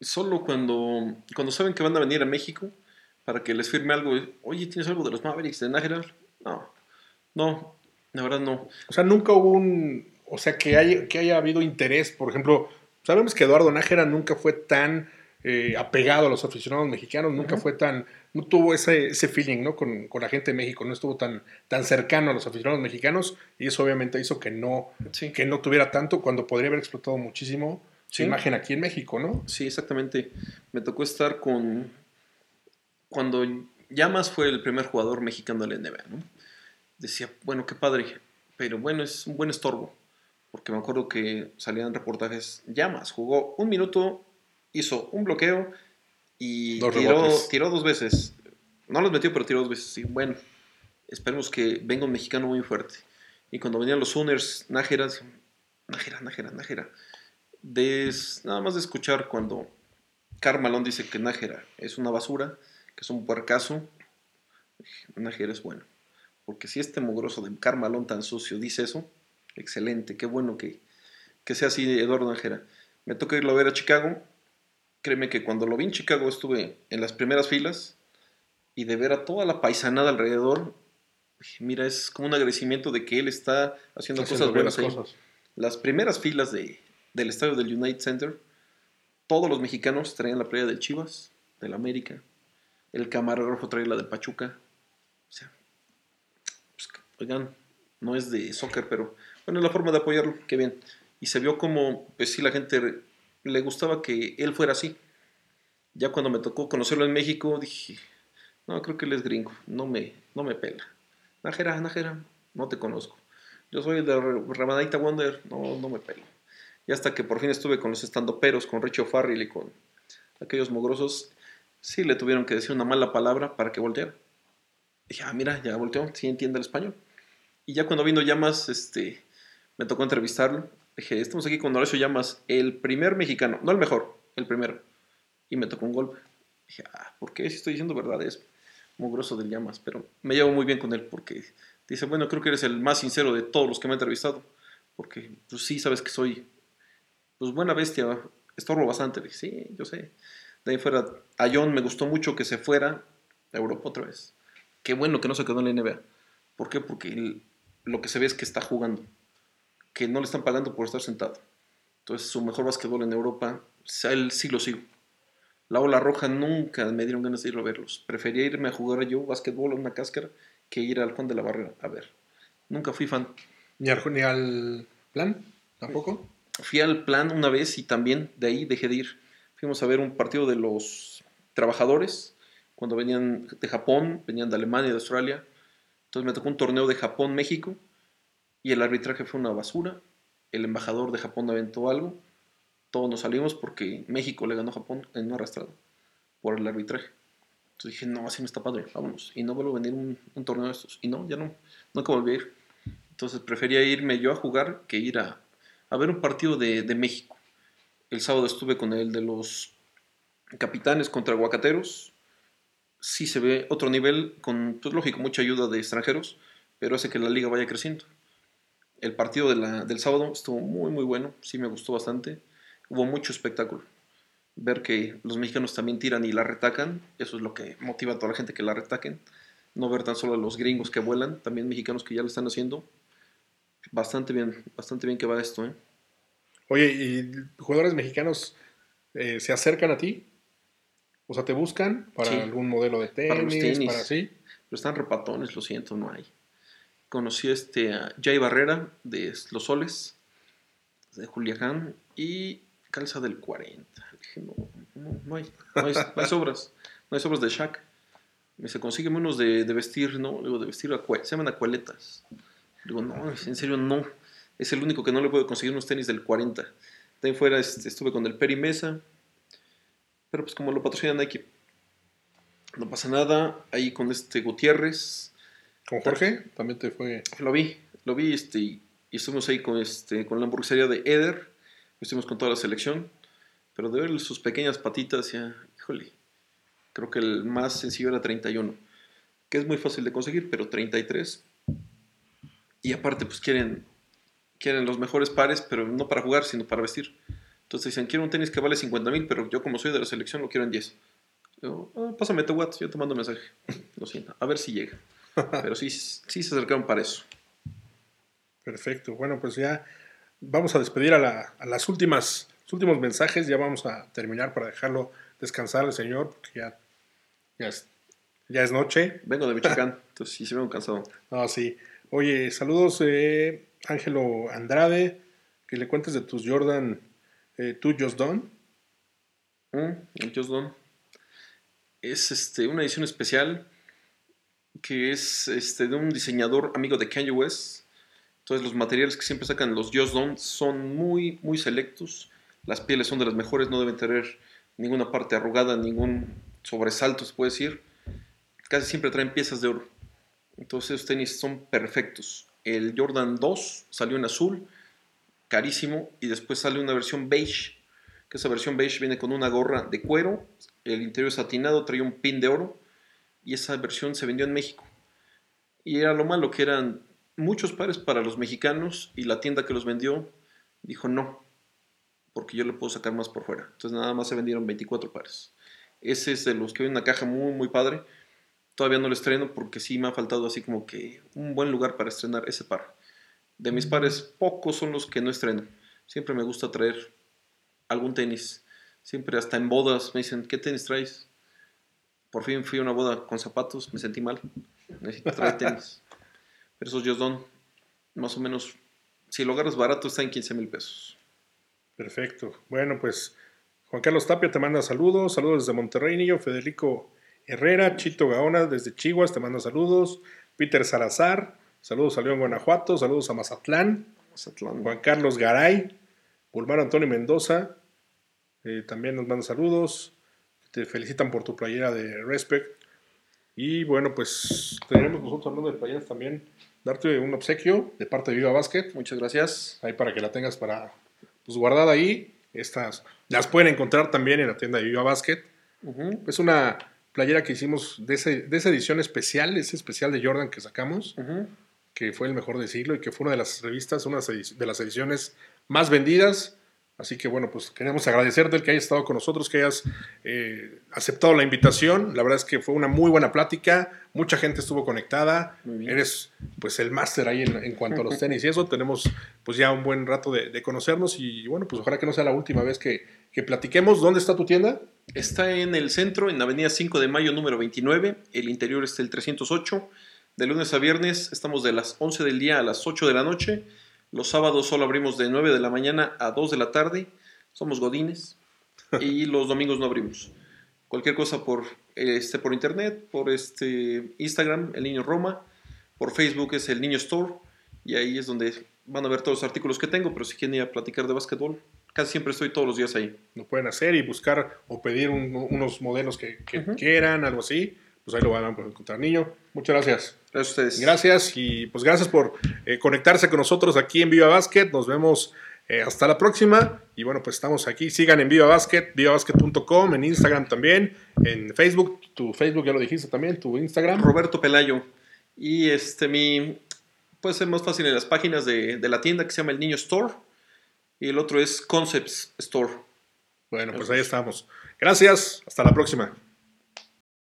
Solo cuando, cuando saben que van a venir a México para que les firme algo. Oye, ¿tienes algo de los Mavericks de Nájera? No, no, la verdad no. O sea, nunca hubo un. O sea, que haya, que haya habido interés. Por ejemplo, sabemos que Eduardo Nájera nunca fue tan eh, apegado a los aficionados mexicanos, nunca fue tan. No tuvo ese, ese feeling, ¿no? Con, con la gente de México, no estuvo tan, tan cercano a los aficionados mexicanos y eso obviamente hizo que no, Sí. que no tuviera tanto cuando podría haber explotado muchísimo su Sí. imagen aquí en México, ¿no? Sí, exactamente. Me tocó estar con. Cuando Llamas fue el primer jugador mexicano de la NBA, ¿no? Decía, bueno, qué padre, pero bueno, es un buen estorbo. Porque me acuerdo que salían reportajes. Llamas jugó un minuto, hizo un bloqueo y Dos tiró, tiró dos veces. No los metió, pero tiró dos veces. Sí, bueno, esperemos que venga un mexicano muy fuerte. Y cuando venían los Sooners, Nájera, Nájera, Nájera, Nájera. Des- nada más de escuchar cuando Carmalón dice que Nájera es una basura, que es un puercaso, dije, Nájera es bueno. Porque si este mugroso de Carmalón tan sucio dice eso, excelente, qué bueno que, que sea así Eduardo Nájera. Me toca irlo a ver a Chicago. Créeme que cuando lo vi en Chicago estuve en las primeras filas y de ver a toda la paisanada alrededor, mira, es como un agradecimiento de que él está haciendo, Haciendo cosas buenas cosas. las primeras filas de, del estadio del United Center, todos los mexicanos traían la playa del Chivas, del América, el camarógrafo traía la del Pachuca. O sea, pues, oigan, no es de soccer, pero bueno, es la forma de apoyarlo, qué bien. Y se vio como, pues sí, la gente le gustaba que él fuera así. Ya cuando me tocó conocerlo en México, dije, no, creo que él es gringo, no me, no me pela. Najera, Najera, no te conozco. Yo soy el de Ramadita Wonder, no, no me pelo. Y hasta que por fin estuve con los estandoperos, con Richie O'Farrill y con aquellos mugrosos, sí le tuvieron que decir una mala palabra para que volteara. Dije, ah, mira, ya volteó, sí entiende el español. Y ya cuando vino Llamas, este, me tocó entrevistarlo. Dije, estamos aquí con Horacio Llamas, el primer mexicano, no el mejor, el primero. Y me tocó un golpe. Dije, ah, ¿por qué? Si estoy diciendo verdades, mugroso del Llamas. Pero me llevo muy bien con él porque dice, bueno, creo que eres el más sincero de todos los que me han entrevistado. Porque, pues sí, sabes que soy, pues buena bestia, estorbo bastante. Dije, sí, yo sé. De ahí fuera, a John me gustó mucho que se fuera a Europa otra vez. Qué bueno que no se quedó en la NBA. ¿Por qué? Porque lo que se ve es que está jugando. Que no le están pagando por estar sentado. Entonces, su mejor básquetbol en Europa, él sí lo sigo. La ola roja nunca me dieron ganas de ir a verlos. Prefería irme a jugar yo básquetbol a una cáscara que ir al Juan de la Barrera. A ver, nunca fui fan. Ni al, ni al plan, tampoco. Fui al plan una vez y también de ahí dejé de ir. Fuimos a ver un partido de los trabajadores cuando venían de Japón, venían de Alemania de Australia. Entonces me tocó un torneo de Japón-México y el arbitraje fue una basura. El embajador de Japón aventó algo. Todos nos salimos porque México le ganó a Japón en una arrastrada por el arbitraje. Entonces dije, no, así no está padre, vámonos. Y no vuelvo a venir un, un torneo de estos. Y no, ya no, nunca volví a ir. Entonces prefería irme yo a jugar que ir a, a ver un partido de, de México. El sábado estuve con el de los capitanes contra aguacateros. Sí se ve otro nivel, con, pues lógico, mucha ayuda de extranjeros, pero hace que la liga vaya creciendo. El partido de la- del sábado estuvo muy, muy bueno, sí me gustó bastante. Hubo mucho espectáculo. Ver que los mexicanos también tiran y la retacan, eso es lo que motiva a toda la gente que la retaquen. No ver tan solo a los gringos que vuelan, también mexicanos que ya lo están haciendo. Bastante bien, bastante bien que va esto, ¿eh? Oye, ¿y jugadores mexicanos eh, se acercan a ti? O sea, ¿te buscan para Sí. algún modelo de tenis? Para los tenis. Para sí. Pero están repatones, lo siento, no hay. Conocí este a Jay Barrera de Los Soles, de Culiacán, y calza del 40. Dije, no, no, no hay, no hay, no hay sobras, no hay sobras de Shaq. Me dice, consígueme unos de, de vestir, ¿no? Digo, de vestir, se llaman acualetas. Digo, no, en serio, no. Es el único que no le puedo conseguir unos tenis del 40. De ahí fuera este, estuve con el Peri Mesa, pero pues como lo patrocina Nike, no pasa nada. Ahí con este Gutiérrez, ¿Con Jorge? También te fue. lo vi, lo vi este, y, estuvimos ahí con, este, con la hamburguesería de Eder, estuvimos con toda la selección, pero de ver sus pequeñas patitas, ya, híjole, creo que el más sencillo era 31, que es muy fácil de conseguir, pero 33. Y aparte, pues quieren, quieren los mejores pares, pero no para jugar, sino para vestir. Entonces dicen, quiero un tenis que vale 50 mil, pero yo como soy de la selección lo quiero en 10. Yo, "Ah, pásame tu WhatsApp, yo te mando mensaje. Lo siento, a ver si llega. Pero sí, sí se acercaron para eso. Perfecto. Bueno, pues ya vamos a despedir a, la- a las últimas, los últimos mensajes. Ya vamos a terminar para dejarlo descansar al señor, porque ya, ya, es, ya es noche. Vengo de Michoacán, entonces sí se vengo cansado. Ah, sí. Oye, saludos, eh, Ángelo Andrade, que le cuentes de tus Jordan, eh, tú Just Done. Mm, Just Done. Es este, una edición especial que es este, de un diseñador amigo de Kanye West. Entonces los materiales que siempre sacan los Just Done son muy, muy selectos. Las pieles son de las mejores, no deben tener ninguna parte arrugada, ningún sobresalto, se puede decir. Casi siempre traen piezas de oro. Entonces esos tenis son perfectos. El Jordan 2 salió en azul, carísimo, y después sale una versión beige, que esa versión beige viene con una gorra de cuero, el interior es satinado, traía un pin de oro, y esa versión se vendió en México. Y era lo malo que eran muchos pares para los mexicanos, y la tienda que los vendió dijo no, porque yo le puedo sacar más por fuera. Entonces nada más se vendieron 24 pares. Ese es de los que hay una caja muy, muy padre. Todavía no lo estreno porque sí me ha faltado así como que un buen lugar para estrenar ese par. De mis pares, pocos son los que no estreno. Siempre me gusta traer algún tenis. Siempre hasta en bodas me dicen, ¿qué tenis traes? Por fin fui a una boda con zapatos, me sentí mal. Necesito traer tenis. Pero esos Done, más o menos, si lo agarras barato, está en 15 mil pesos. Perfecto. Bueno, pues Juan Carlos Tapia te manda saludos. Saludos desde Monterrey, niño. Federico Herrera, Chito Gaona desde Chihuahua te manda saludos. Peter Salazar, saludos a León, Guanajuato. Saludos a Mazatlán. Mazatlán. Juan Carlos Garay, Pulmar Antonio Mendoza, eh, también nos manda saludos, te felicitan por tu playera de Respect. Y bueno, pues tenemos nosotros hablando de playeras también, darte un obsequio de parte de Viva Basket, Muchas gracias. ahí para que la tengas para, pues guardada ahí. Estas las pueden encontrar también en la tienda de Viva Basket. Ujú, Es una playera que hicimos de, ese- de esa edición especial, ese especial de Jordan que sacamos ujú. que fue el mejor del siglo y que fue una de las revistas, una de las ediciones más vendidas. Así que bueno, pues queremos agradecerte el que hayas estado con nosotros, que hayas eh, aceptado la invitación. La verdad es que fue una muy buena plática, mucha gente estuvo conectada. Eres pues el máster ahí en, en cuanto a los tenis y eso. Tenemos pues ya un buen rato de, de conocernos y bueno, pues ojalá que no sea la última vez que, que platiquemos. ¿Dónde está tu tienda? Está en el centro, en Avenida 5 de Mayo número 29. El interior es el 308. De lunes a viernes estamos de las 11 del día a las 8 de la noche. Los sábados solo abrimos de 9 de la mañana a 2 de la tarde. Somos godines. y los domingos no abrimos. Cualquier cosa por, este, por internet, por este Instagram, El Niño Roma. Por Facebook es El Niño Store. Y ahí es donde van a ver todos los artículos que tengo. Pero si quieren ir a platicar de básquetbol, casi siempre estoy todos los días ahí. Lo pueden hacer y buscar o pedir un- unos modelos que, quieran, algo así. Pues ahí lo van a encontrar. Niño, muchas gracias. Gracias a ustedes. Gracias y pues gracias por eh, conectarse con nosotros aquí en Viva Basket. Nos vemos eh, hasta la próxima. Y bueno, pues estamos aquí. Sigan en Viva Basket, vivabasket.com, en Instagram también, en Facebook. Tu Facebook ya lo dijiste también, tu Instagram. Roberto Pelayo. Y este, mi. Puede ser más fácil en las páginas de, de la tienda que se llama El Niño Store. Y el otro es Concepts Store. Bueno, pues ahí estamos. Gracias. Hasta la próxima.